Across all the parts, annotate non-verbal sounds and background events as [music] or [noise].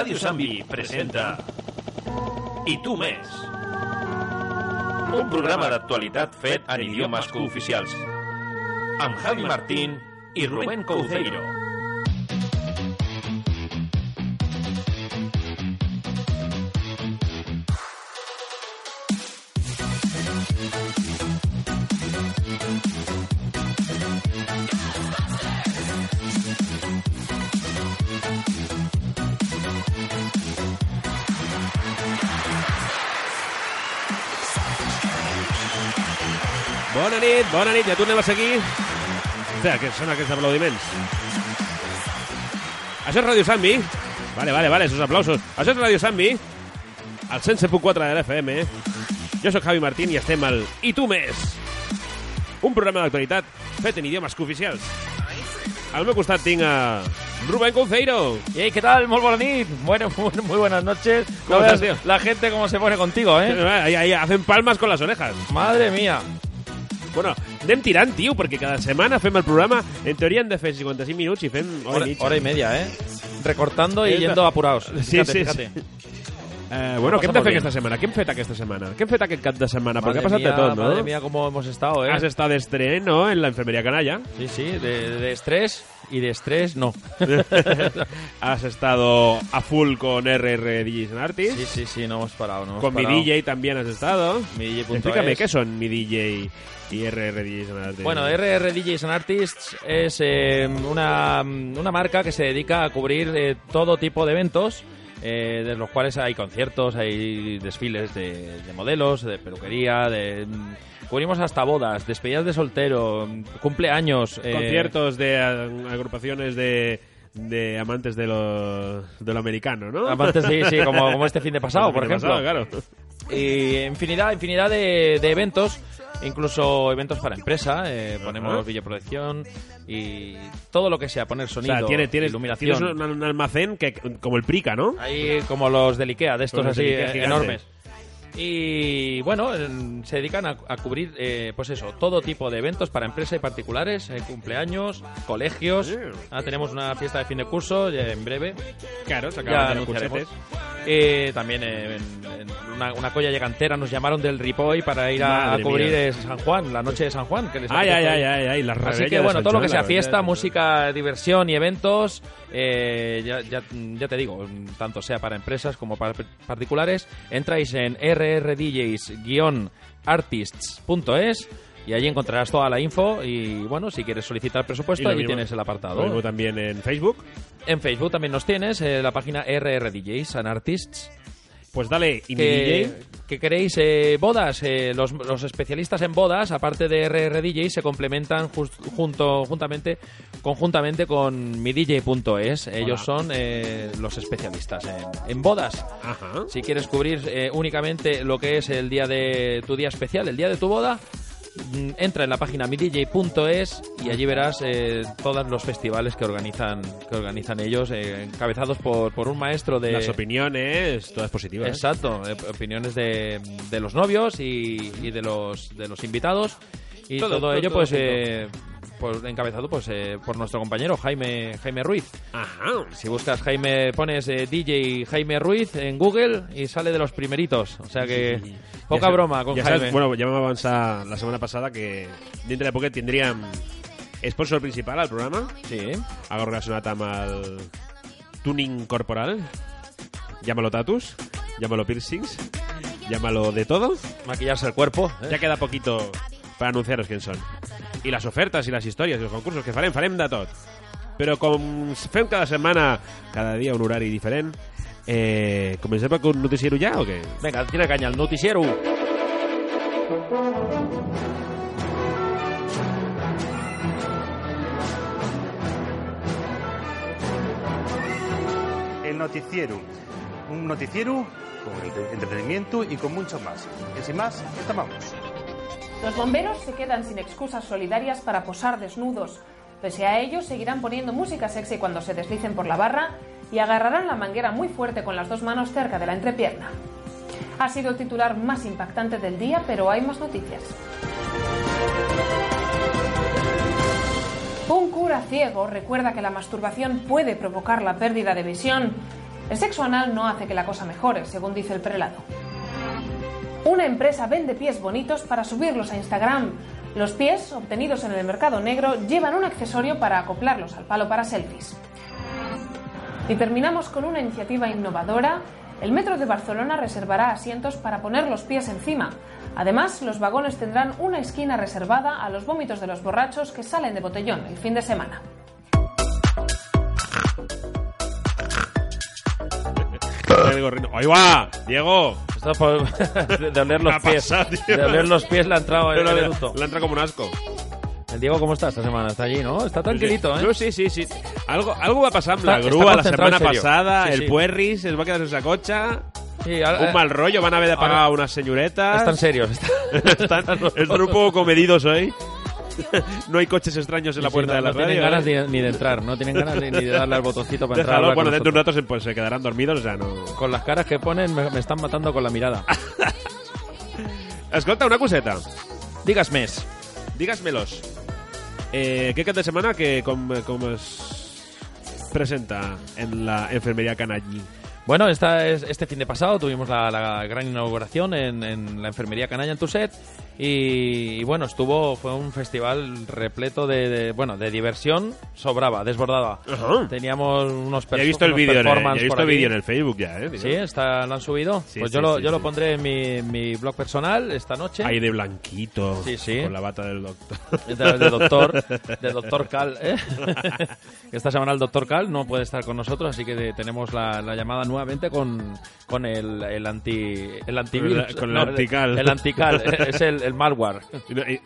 Ràdio Sambi presenta I tu més. Un programa d'actualitat fet en idiomes cooficials. Amb Javi Martín i Rubén Couceiro. Nit, bona nit, ja tornem a seguir. Hòstia, què són aquests aplaudiments? Això és Radio Sambi. Vale, vale, vale, esos aplausos. Això és Radio Sambi, al 107.4 de l'FM. Jo sóc Javi Martín i estem al I tu més. Un programa d'actualitat fet en idiomes cooficials. Al meu costat tinc a Rubén Conceiro. Hey, ¿qué tal? Muy. Bueno, [laughs] muy, muy buenas noches. ¿Cómo No estás, veas tío? La gente cómo se pone contigo, ¿eh? Ahí, ahí, hacen palmas con las orejas. Madre mía. Bueno, anem tirant, tio, perquè cada setmana fem el programa. En teoria hem de fer 55 minuts i fem hora, Hora, i mitja. hora y media, ¿eh? Recortando y yendo apurados. Sí, Fíjate, sí, fíjate. Eh, bueno, què hem de fer aquesta setmana? Què hem fet aquesta setmana? Què hem fet aquest cap de setmana? Perquè ha passat mía, de tot, no? Madre mía, cómo hemos estado, ¿eh? Has estado de estreno en la enfermería canalla. Sí, sí, de, de estrés y de estrés no. [laughs] Has estado a full con RR DJs and Artists. Sí, sí, sí, no hemos parado. No hemos con mi. DJ también has estado. Mi. Explícame, ¿qué son mi DJ y RR DJs and Artists? Bueno, RR DJs and Artists es eh, una, una marca que se dedica a cubrir eh, todo tipo de eventos, eh, de los cuales hay conciertos, hay desfiles de, de modelos, de peluquería, de... Cubrimos hasta bodas, despedidas de soltero, cumpleaños. eh, Conciertos de agrupaciones de, de amantes de lo, de lo americano, ¿no? Amantes, sí, sí, como, como este fin de [laughs] pasado, por Fin de ejemplo. pasado, claro. Y infinidad, infinidad de, de eventos, incluso eventos para empresa, eh, ponemos Ajá. videoproyección y todo lo que sea, poner O sonido, sea, tiene, tienes, iluminación. tienes un, un almacén que, como el Prica, ¿no? Ahí como los del Ikea, de estos así Ikea eh, gigantes. enormes. Y bueno, en- se dedican a, a cubrir, eh, pues eso, todo tipo de eventos para empresas y particulares, eh, cumpleaños, colegios. Ah, tenemos una fiesta de fin de curso ya en breve. Claro, se Ya acaban de los anunciaremos. Eh, también eh, en, en una, una colla llegantera nos llamaron del Ripoll para ir a, cubrir eh, San Juan, la noche de San Juan. Que les Ay, ay, ay, ay, ay, las Así que bueno, todo lo que sea la fiesta, música, diversión y eventos, eh, ya, ya, ya te digo, tanto sea para empresas como para particulares, entráis en rrdjs-artists.es y allí encontrarás toda la info y bueno, si quieres solicitar presupuesto, lo mismo- tienes el Lo apartado. mismo también en Facebook. En Facebook también nos tienes, eh, la página rrdjs and artists. Pues dale, y mi que, DJ. que queréis eh, bodas, eh, los, los especialistas en bodas, aparte de RR DJ, se complementan junto, juntamente, conjuntamente con midj.es. Ellos son eh, los especialistas en, en bodas. Ajá. Si quieres cubrir eh, únicamente lo que es el día de tu día especial, el día de tu boda, entra en la página midj.es y allí verás eh, todos los festivales que organizan que organizan ellos, eh, encabezados por, por un maestro de Las opiniones, todas positivas. Exacto, eh, opiniones de, de los novios y, y de los de los invitados y Todo, todo, todo, ello todo pues, pues encabezado pues eh, por nuestro compañero Jaime Jaime Ruiz. Ajá. Si buscas Jaime pones eh, DJ Jaime Ruiz en Google y sale de los primeritos, o sea que poca broma con ja Jaime. Bueno, ja vam avançar la setmana passada que dintre de poquet tindríem sponsor principal al programa, Sí. algo relacionat amb el tuning corporal. Llámalo tatus, llámalo piercings, llámalo de todo. Maquillarse el cuerpo. ¿eh? Ya queda poquito para anunciaros quién son. I les ofertes i les històries i els concursos que farem, farem de tot. Però com fem cada setmana, cada dia un horari diferent, eh, comencem amb un noticiero ja o què? Venga, tira caña al noticiero. El noticiero. Un noticiero con entre- entretenimiento y con mucho más. Y sin más, estamos. Los bomberos se quedan sin excusas solidarias para posar desnudos. Pese a ello, seguirán poniendo música sexy cuando se deslicen por la barra y agarrarán la manguera muy fuerte con las dos manos cerca de la entrepierna. Ha sido el titular más impactante del día, pero hay más noticias. Un cura ciego recuerda que la masturbación puede provocar la pérdida de visión. El sexo anal no hace que la cosa mejore, según dice el prelado. Una empresa vende pies bonitos para subirlos a Instagram. Los pies, obtenidos en el mercado negro, llevan un accesorio para acoplarlos al palo para selfies. Y terminamos con una iniciativa innovadora. El metro de Barcelona reservará asientos para poner los pies encima. Además, los vagones tendrán una esquina reservada a los vómitos de los borrachos que salen de botellón el fin de semana. El gorrino. ¡Ahí va! ¡Diego! Esto por- [laughs] de, oler ¿Qué los ha pies. pasado, de oler los pies le ha entrado [laughs] el, el le entra como un asco. El Diego, ¿cómo está esta semana? Está allí, ¿no? Está tranquilito, ¿eh? No, sí, sí, sí. Algo, algo va a pasar la està la en serio. passada, Sí, el sí. Puerris es va quedar sense cotxe, Sí, ahora- un mal rollo, van a haver de pagar unas señoretas. [laughs] Están serios. Están, Están, están un poco comedidos hoy. [laughs] no hay coches extraños en la Sí, puerta no, de la no tienen radio. ganas ¿eh? ni, ni de entrar, no tienen ganas ni, ni de darle al botoncito para entrar. a Déjalo, hablar bueno, dentro de un rato se, pues, se quedarán dormidos, o sea, no... Con las caras que ponen me, me están matando con la mirada. [laughs] Escolta, una coseta. Digues més. Dígasmelos. Eh, ¿Qué cap de semana que com, com es presenta en la enfermería Canallí? Bueno, esta es, este fin de pasado tuvimos la, la gran inauguración en, en la enfermería Canalla en Tuset y, y bueno, estuvo fue un festival repleto de, de, bueno de diversión, sobraba, desbordaba. Ajá. Teníamos unos Ya he visto el vídeo en, en el Facebook ya, ¿eh? Sí, está, lo han subido. Sí, pues sí, yo, lo, sí, yo lo pondré en mi, mi blog personal esta noche. Ahí de blanquito. Sí, sí. Con la bata del doctor. de, de doctor, [laughs] de doctor Cal. ¿eh? [laughs] Esta semana el doctor Cal no puede estar con nosotros, así que tenemos la, la llamada nuevamente con, con el, el anti el antivirus. Con el No, antical. El, antical, [laughs] es el, el malware.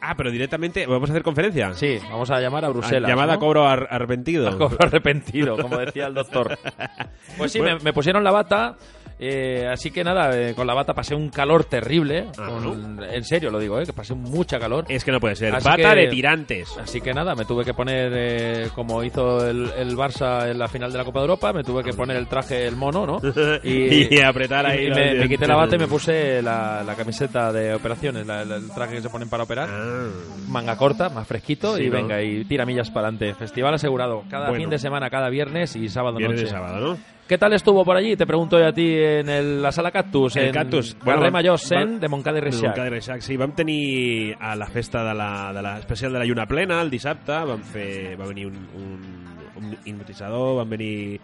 ah, pero directamente, ¿vamos a hacer conferencia? Sí, vamos a llamar a Bruselas. Ah, Llamada ¿no? a cobro ar- arrepentido. A [laughs] cobro arrepentido, como decía el doctor. [laughs] Pues sí, Bueno. me, me pusieron la bata. Eh, así que nada, eh, con la bata pasé un calor terrible. Ah, con- en serio lo digo, eh, que pasé mucha calor. Es que no puede ser. Así Bata que- de tirantes. Así que nada, me tuve que poner, eh, como hizo el, el Barça en la final de la Copa de Europa, me tuve que poner el traje, el mono, ¿no? [laughs] Y apretar ahí y me, quité la bata y me puse la, la camiseta de operaciones, la- la- el traje que se ponen para operar. Ah. Manga corta, más fresquito Sí, y ¿no? venga, y tira millas para adelante. Festival asegurado, cada Bueno. fin de semana, cada viernes y sábado Viernes noche. y sábado, ¿no? ¿Qué tal estuvo por allí? Te pregunto yo a ti en el- la sala Cactus, El en Cactus. Bueno, vam- Major Sen vam- de Montcada i de Reixac. Montcada i Reixac, sí. Vam tenir a la festa de la, de la especial de la Lluna Plena, el dissabte, vam fer, va venir un, un, un hipnotitzador, van venir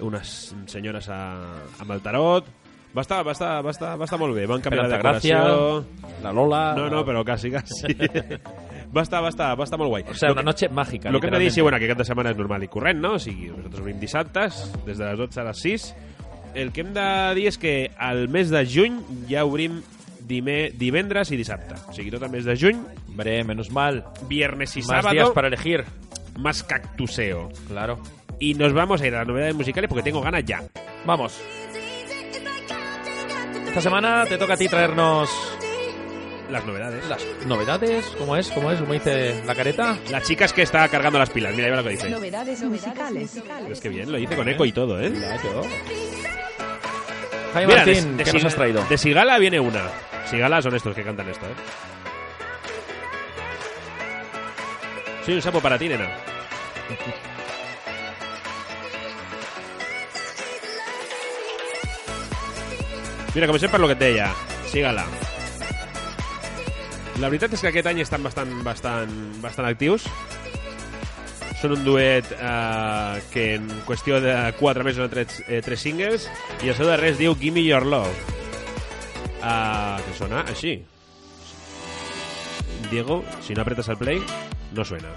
unes senyores a, amb el tarot, va estar, va estar, va estar, va estar molt bé, van canviar la Esperanza decoració... Gracia, la Lola... No, no, però quasi, quasi. [laughs] va, estar, va, estar, va estar molt guai. O sea, Lo una que- noche mágica. Lo que hem de dir, sí, bueno, que cap de setmana és normal i corrent, no? O sigui, nosaltres obrim dissabtes, des de les 12 a les 6. El que hem de dir és que al mes de juny ja obrim dime, divendres i dissabte. O sigui, tot el mes de juny, Hombre, menos mal. viernes y Más días sábado, para elegir. más cactuseo. Claro. Y nos vamos a ir a las novedades musicales porque tengo ganas ya. Vamos. Esta semana te toca a ti traernos Las novedades. las novedades. ¿Cómo es? ¿Cómo es? ¿Cómo dice la careta? La chica es que está cargando las pilas. Mira, ahí va lo que dice. Novedades musicales. Es que bien, lo dice con eco y todo, ¿eh? Jaime Mira, Martín, de, ¿qué de nos Sig- has traído? De Sigala viene una. Sigala son estos que cantan esto, ¿eh? Soy un sapo para ti, nena. Mira, comencem per lo que et deia. Sigala. La veritat és que aquest any estan bastant, bastant, bastant actius. Són un duet eh, que en qüestió de 4 mesos han tret eh, 3 singles i el seu darrer es diu Gimme Your Love. Uh, que sona així. Diego, si no apretas el play, no suena.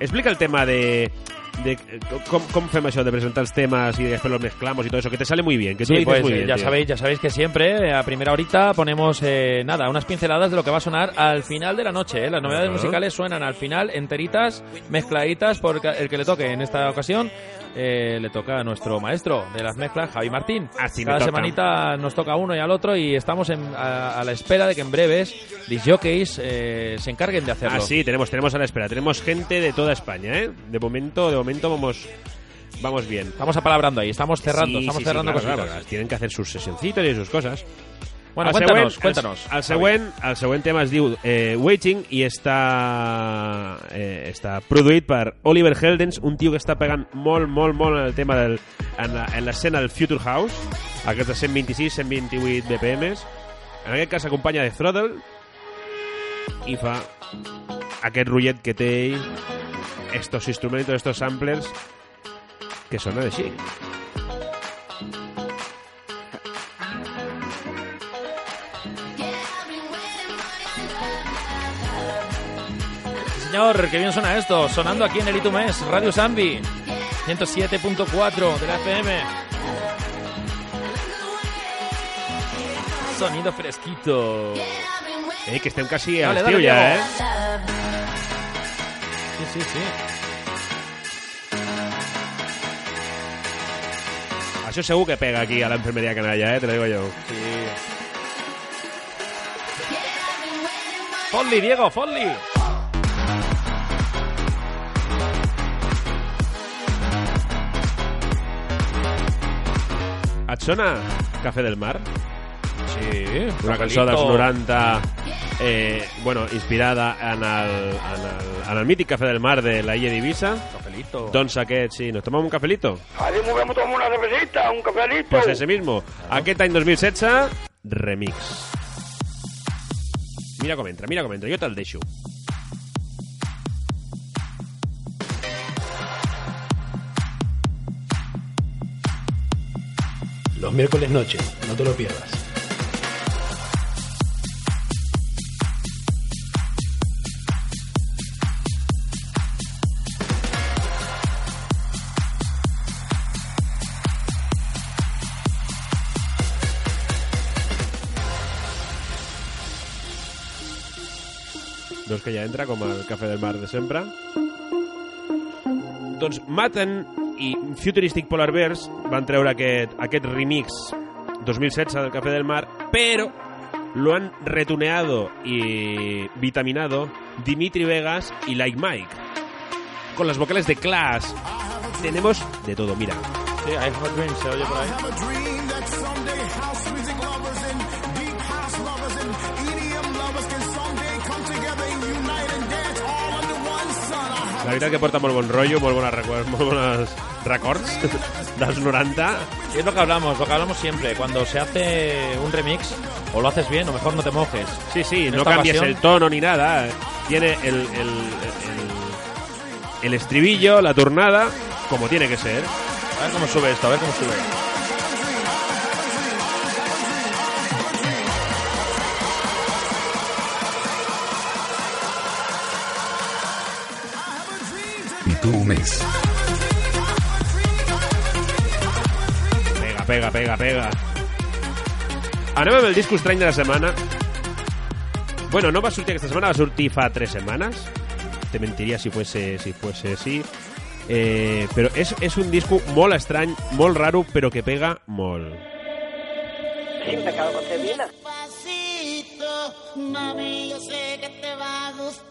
Explica el tema de de eh, com, com fem això de presentar els temes y después los mezclamos y todo eso, que te sale muy bien, que tú Sí, lo dices pues muy eh, bien. ya tío. sabéis, ya sabéis que siempre eh, a primera horita ponemos eh, nada, unas pinceladas de lo que va a sonar al final de la noche. ¿eh? Las novedades musicales suenan al final enteritas, mezcladitas por el que le toque. En esta ocasión eh, le toca a nuestro maestro de las mezclas, Javi Martín. Así Cada semanita nos toca uno y al otro y estamos en- a, a la espera de que en breves disjockeys eh, se encarguen de hacerlo. Ah, sí, tenemos, tenemos a la espera. Tenemos gente de toda España, ¿eh? De momento, de momento vamos, vamos bien. Estamos apalabrando ahí, estamos cerrando, Sí, estamos sí, sí, cerrando claro, claro, tienen que hacer sus sesioncitos y sus cosas. Bueno, El cuéntanos, següent- cuéntanos. El, el, següent, el següent tema es diu eh, Waiting i està, eh, està produït per Oliver Heldens, un tio que està pegant molt, molt, molt en el tema del, en l'escena del Future House, aquests de 126, 128 BPMs. En aquest cas s'acompanya de Throttle i fa aquest rotllet que té ell, estos instrumentos, estos samplers, que sonen així. Señor, qué bien suena esto. Sonando aquí en el Mes, Radio Zambi. 107.4 de la FM. Sonido fresquito. Eh, que estem quasi a Dale, l'estiu dale, ja, Diego. eh? Sí, sí, sí. Això segur que pega aquí a la enfermería canalla, eh? Te lo digo yo. Folly, Diego, Folly. Et sona Café del Mar? Sí, Una cançó dels 90 eh, bueno, inspirada en el, en, el, en el mític Café del Mar de la illa d'Ibissa. Cafelito. Doncs aquest, sí, ¿nos tomamos un cafelito? Ahí movemos tomar una cervecita, un cafelito. Pues ese mismo. Aquest any 2016, remix. Mira com entra, mira com entra. Jo te'l deixo. Miércoles noche, no te lo pierdas. Doncs que ja entra com el Cafè del Mar de sempre. Doncs Maten i Futuristic Polar Bears van treure aquest, aquest remix 2016 del Café del Mar, pero lo han retuneado y vitaminado Dimitri Vegas y Like Mike. Con las vocales de Clash. Tenemos de todo, mira. Sí, I have a dream, se oye por ahí. La veritat que porta molt bon rotllo, molt bones records, molt bones records [laughs] dels 90. Y es lo que hablamos, lo que hablamos siempre. Cuando se hace un remix, o lo haces bien, o mejor no te mojes. Sí, sí, En no cambies ocasión- el tono ni nada. Tiene el, el, el, el estribillo, la turnada, como tiene que ser. A ver cómo sube esto, a ver cómo sube. Tu mes. Pega, pega, pega, pega. Anem amb el disco estrany de la setmana. Bueno, no va sortir aquesta setmana, va sortir fa tres setmanes. Te mentiria si fuese, si fuese así. Eh, però és, és un disco molt estrany, molt raro, però que pega molt.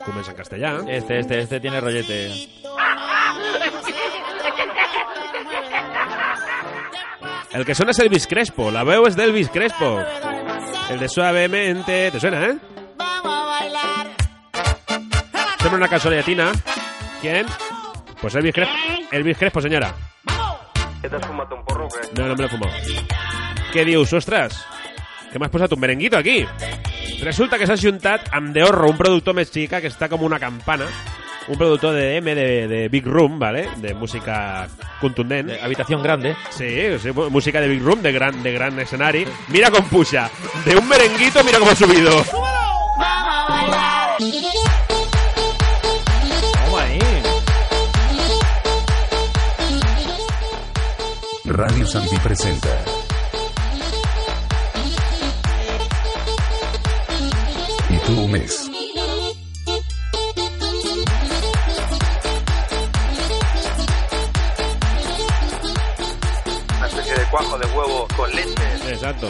Comença en castellà. Este, este, este tiene rollete. El que suena es Elvis Crespo, la veu és d'Elvis Crespo. El de Suavemente, ¿te suena, eh? Sembla una cançó llatina. ¿Quién? Pues Elvis Crespo. Elvis Crespo, senyora. ¿Qué te has fumado un porro qué? No, no me lo he fumado. Què dius, ostres? Que m'has posat un merenguito aquí. Resulta que s'ha juntat amb The Horro, un productor més xica que està com una campana. Un productor de M, de, de Big Room, ¿vale? De música contundent. De habitación grande. Sí, sí, música de Big Room, de gran, de gran escenari. Mira com puja. De un merenguito, mira com ha subido. Vamos ahí. Radio Santi presenta. Y tú mes. Huevo con leche. Exacto.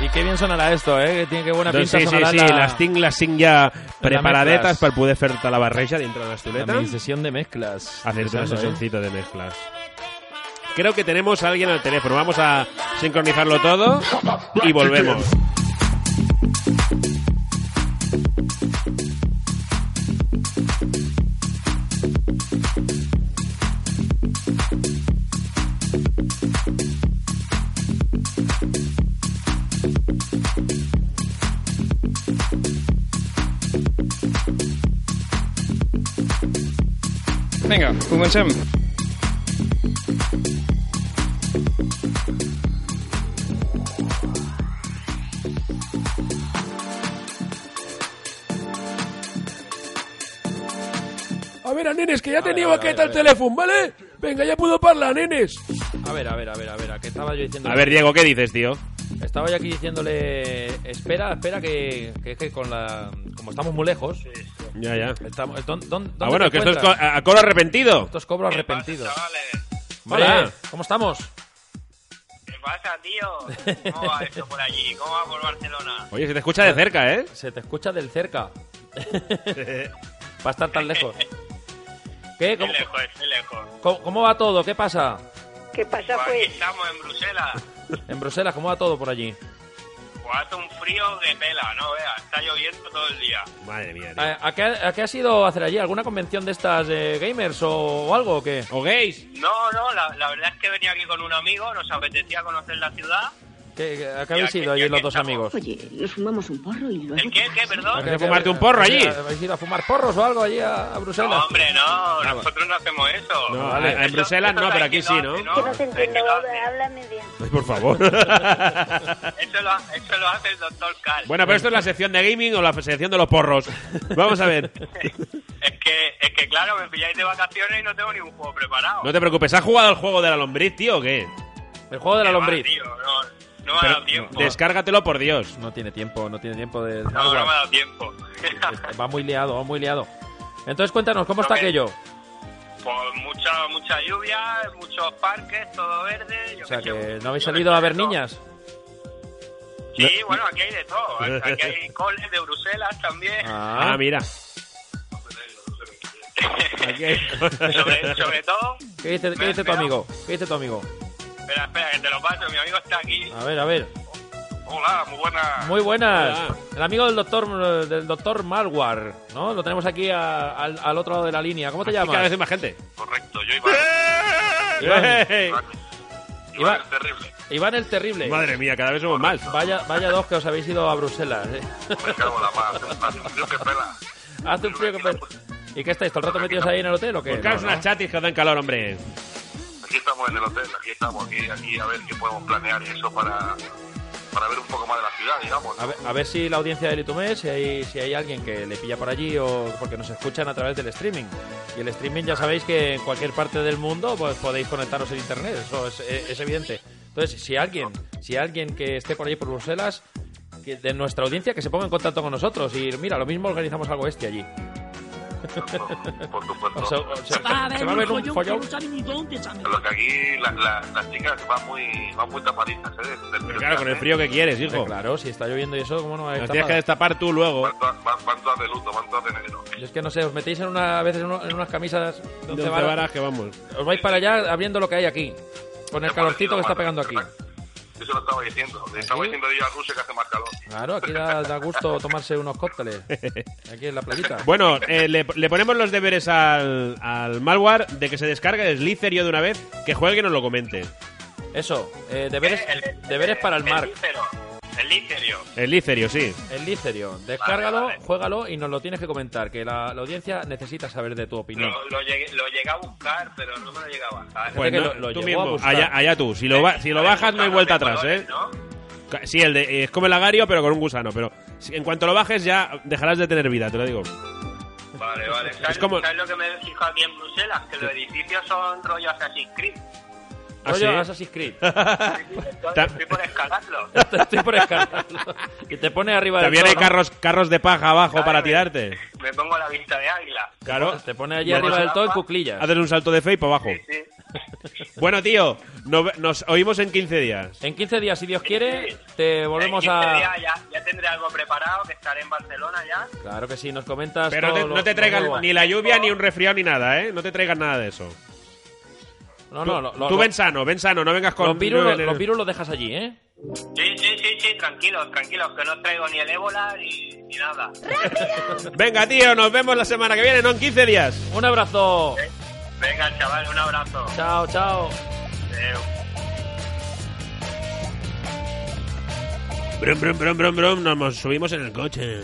Y qué bien sonará esto, ¿eh? Que tiene que buena Doncs pinta sí, sí, sonarà sí, la, les tinc, les tinc ja preparadetes mezclas. per poder fer-te la barreja dintre de la l'estoleta. mi sesión de mezclas. Hacerte una Pensando, ¿eh? sesioncita de mezclas. Creo que tenemos a alguien al teléfono. Vamos a sincronizarlo todo y volvemos. Vinga, comencem. A ver, nenes, que ya teniu aquest al telèfon, ¿vale? Venga, ya puedo parlar, nenes. A ver, a ver, a ver, a ver, ¿qué estaba yo diciendo? A ver, Diego, ¿qué dices, tío? Estaba yo aquí diciéndole, espera, espera, que, que, que con la... Como estamos muy lejos... Ya, ya. Estamos, ¿dón- dón- dónde Ah, bueno, que esto es co- a, a coro arrepentido. Esto es cobro arrepentido. Hola. Hombre, ¿Cómo estamos? ¿Qué pasa, tío? ¿Cómo va esto por allí? ¿Cómo va por Barcelona? Oye, se te escucha de cerca, ¿eh? Se te escucha del cerca. [laughs] Va a estar tan lejos. ¿Qué? ¿Cómo, Estoy lejos, estoy lejos. cómo- cómo va todo? ¿Qué pasa? ¿Qué pasa, Pues aquí pues? estamos en Bruselas. En Bruselas, ¿cómo va todo por allí? Hace un frío de pela, no veas. Está lloviendo todo el día. Madre mía, tío. ¿A, a qué, a qué has ido a hacer allí? ¿Alguna convención de estas eh, gamers o, o algo o qué? ¿O gays? No, no, la, la verdad es que venía aquí con un amigo, nos apetecía conocer la ciudad. ¿Qué, qué- a qué habéis ido allí los dos amigos? Oye, nos fumamos un porro y luego... ¿El qué? ¿Qué? Perdón. ¿Vas a fumarte un porro allí? ¿Habéis ido a fumar porros o algo allí a, a Bruselas? No, hombre, no, nosotros no hacemos eso. No, Vale. en Bruselas no, pero aquí sí, ¿no? Que no te entiendo, háblame bien. Ay, por favor. [laughs] [laughs] Eso lo, eso lo hace el doctor Cal. bueno, pero esto es la sección de gaming o la sección de los porros. Vamos a ver. [laughs] Es que, es que claro, me pilláis de vacaciones y no tengo ningún juego preparado. No te preocupes, ¿has jugado al juego de la lombriz, tío, o qué? El juego de la Qué va, lombriz. tío, no, no me ha dado tiempo. descárgatelo, por Dios. No tiene tiempo, no tiene tiempo de... No, no me ha dado tiempo. [laughs] Va muy liado, va muy liado. Entonces cuéntanos, ¿cómo está Ok. aquello? Pues mucha, mucha lluvia, muchos parques, todo verde. yo O sea, que no habéis salido a ver niñas. Sí, bueno, aquí hay de todo. Aquí hay coles de Bruselas también. Ah, mira. Aquí [laughs] hay- sobre, sobre todo... ¿Qué dice, qué dice tu amigo? ¿Qué dice tu amigo? Espera, espera, que te lo paso. Mi amigo está aquí. A ver, a ver. Hola, muy buena. Muy buenas. Hola. El amigo del doctor del doctor Malwar, ¿no? Lo tenemos aquí a- al, al otro lado de la línea. ¿Cómo te Aquí cada vez llamas? hay más gente. Correcto, yo Iván. [laughs] Iván. ¡Ey! Iván, terrible. Iván el terrible. Madre mía, cada vez somos más. Vaya, vaya dos que os habéis ido a Bruselas, ¿eh? Me cago en la paz. Hace un frío que pela. Hace un frío que... pe- ¿Y qué estáis? ¿Todo el rato metidos ahí en el hotel o qué? Buscaos No, no. chatis que os dan calor, hombre. Aquí estamos en el hotel, aquí estamos, aquí, a ver qué podemos planear eso para, para ver un poco más de la ciudad, digamos. A ver, si la audiencia del Itumé, si hay, si hay alguien que le pilla por allí o porque nos escuchan a través del streaming. Y el streaming ya sabéis que en cualquier parte del mundo pues podéis conectaros en internet, eso es, es evidente. Entonces, si alguien, si alguien que esté por allí por Bruselas, que de nuestra audiencia que se ponga en contacto con nosotros y mira, lo mismo organizamos algo este allí. Por supuesto. O sea, o sea, se, se va a ver un follón. Lo que aquí la- la- las chicas van muy, van muy tapaditas, ¿eh? Del- del- Pero claro, con el frío que quieres, hijo. Claro, si está lloviendo y eso, ¿cómo no va a Las estar tienes que destapar tú luego. Van todas, de luto, van todas de negro. Yo es que no sé, os metéis en una, a veces en, uno- en unas camisas de De once once varas, varas que vamos. os vais para allá abriendo lo que hay aquí, con el calorcito que está pegando aquí. Eso lo estaba diciendo. Le estaba diciendo yo a Rusia que hace más calor. Claro, aquí da, da gusto tomarse unos cócteles, aquí en la playita. Bueno, eh, le, le ponemos los deberes al, al malware de que se descargue el Slicerio de una vez, que juegue y nos lo comente. Eso, eh, deberes, deberes para el Mark. El licerio. El Licerio, sí. El Licerio, descárgalo, Vale, vale. juégalo y nos lo tienes que comentar, que la, la audiencia necesita saber de tu opinión. Lo, lo, llegué, lo llegué a buscar, pero no me lo llegué a bajar. Pues no, lo- lo tú mismo, buscar. allá, allá tú. Si lo, ba- si lo bajas no hay vuelta atrás, ¿eh? Sí, el de, es como el agario, pero con un gusano. Pero si- en cuanto lo bajes ya dejarás de tener vida, te lo digo. Vale, vale. ¿Sabes, como- ¿sabes lo que me fijo aquí en Bruselas? Que los edificios son rollos Assassin's Creed. ¿Ah, Rollo sí? Assassin's Creed. [laughs] Estoy por escalarlo. [laughs] Estoy por escalarlo. Y te pone arriba del También hay todo, ¿no? carros, carros de paja abajo Claro, para me- tirarte. Me pongo la vista de águila. Claro. Te pone allí arriba del todo en cuclillas. Haces un salto de fe y para abajo. Sí. [laughs] Bueno, tío, no- nos oímos en 15 días. En 15 días, si Dios quiere, te volvemos En 15 a... días ya, ya tendré algo preparado, que estaré en Barcelona ya. Claro que sí, nos comentas Pero no todo te, lo- no te lo traigas nuevo. ni la lluvia ni un resfriado ni nada, ¿eh? No te traigas nada de eso. No, no, lo- Tú lo- ven sano, ven sano, no vengas con... los virus, no- los, los virus los dejas allí, ¿eh? Sí, sí, sí, sí, tranquilos, tranquilos, que no os traigo ni el ébola ni, ni nada. Venga, tío, nos vemos la semana que viene, no en 15 días. Un abrazo. Venga, chaval, un abrazo. Chao, chao. Adeu. Brum, brum, brum, brum, brum, nos subimos en el coche.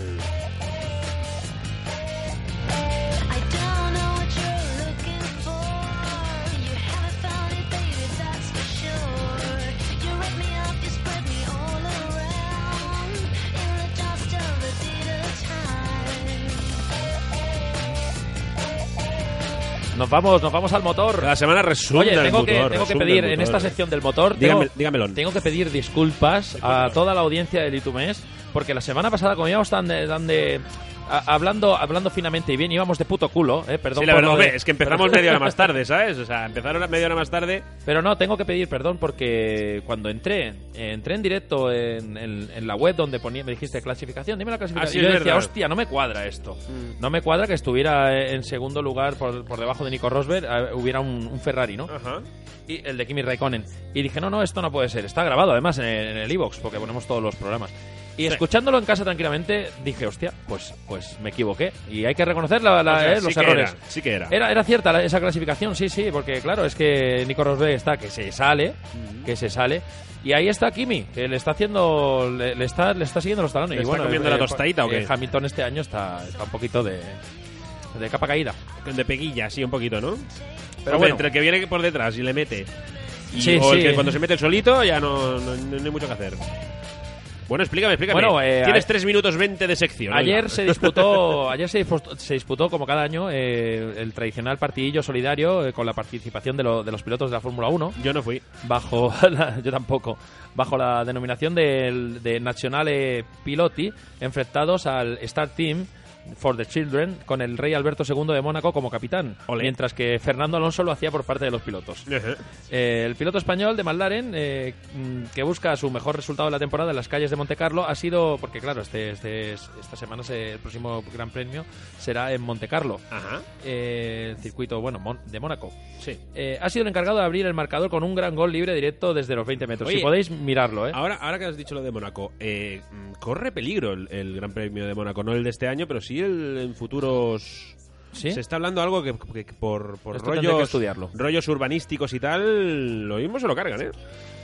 Nos vamos, nos vamos al motor. La semana resunda Oye, el tengo que, motor, tengo que pedir el en esta sección del motor, Dígame- tengo, dígamelo. tengo que pedir disculpas a toda la audiencia del Itumés, porque la semana pasada, como íbamos tan de, tan de- a- hablando, hablando finamente y bien, íbamos de puto culo, eh, perdón Sí, la por verdad, lo de- es que empezamos media hora más [laughs] tarde, ¿sabes? O sea, empezaron media hora más tarde. Pero no, tengo que pedir perdón porque cuando entré, eh, entré en directo en, en- en la web donde ponía, me dijiste clasificación, dime la clasificación. Ah, sí, y yo decía, verdad. hostia, no me cuadra esto. No me cuadra que estuviera eh, en segundo lugar por, por debajo de Nico Rosberg, eh, hubiera un, un Ferrari, ¿no? Ajá. Y el de Kimi Raikkonen. Y dije, no, no, esto no puede ser. Está grabado además en el, en el iVoox, porque ponemos todos los programas. Y Sí. escuchándolo en casa tranquilamente, dije, hostia, pues, pues me equivoqué. Y hay que reconocer la- la- O sea, eh, sí los que errores. era, sí que era. Era, era cierta la- esa clasificación, sí, sí, porque claro, es que Nico Rosberg está que se sale, que se sale. Y ahí está Kimi, que le está haciendo, le, le está, le está siguiendo los talones. ¿Le y está bueno, comiendo eh, la tostadita o qué? eh, Hamilton este año está, está un poquito de, de capa caída. De peguilla, sí, un poquito, ¿no? Pero Hombre, bueno. entre el que viene por detrás y le mete. Y, Sí, o el que cuando se mete solito ya no, no, no hay mucho que hacer. Bueno, explícame, explícame. Bueno, eh, Tienes a- 3 minutos 20 de sección. Ayer oiga. se disputó, ayer se disputó, [laughs] se disputó, como cada año, eh, el tradicional partidillo solidario eh, con la participación de, lo- de los pilotos de la Fórmula 1. Yo no fui. Bajo, [laughs] la- yo tampoco, bajo la denominación del, de Nazionale Piloti, enfrentados al Star Team for the Children con el rey Alberto II de Mónaco como capitán, mientras que Fernando Alonso lo hacía por parte de los pilotos. Eh, el piloto español de McLaren, eh, mm, que busca su mejor resultado de la temporada en las calles de Monte Carlo, ha sido, porque claro, este, este, esta semana se- el próximo Gran Premio será en Monte Carlo, Ajá. eh, el circuito bueno Mon- de Mónaco. Sí. Ha sido el encargado de abrir el marcador con un gran gol libre directo desde los 20 metros. Oye, si podéis mirarlo, ¿eh? Ahora, ahora que has dicho lo de Mónaco, eh, mm, corre peligro el, el Gran Premio de Mónaco, no el de este año, pero sí en futuros. ¿Sí? Se está hablando algo que, que- por, rollos, que estudiarlo. rollos urbanísticos y tal, lo mismo se lo cargan, ¿eh?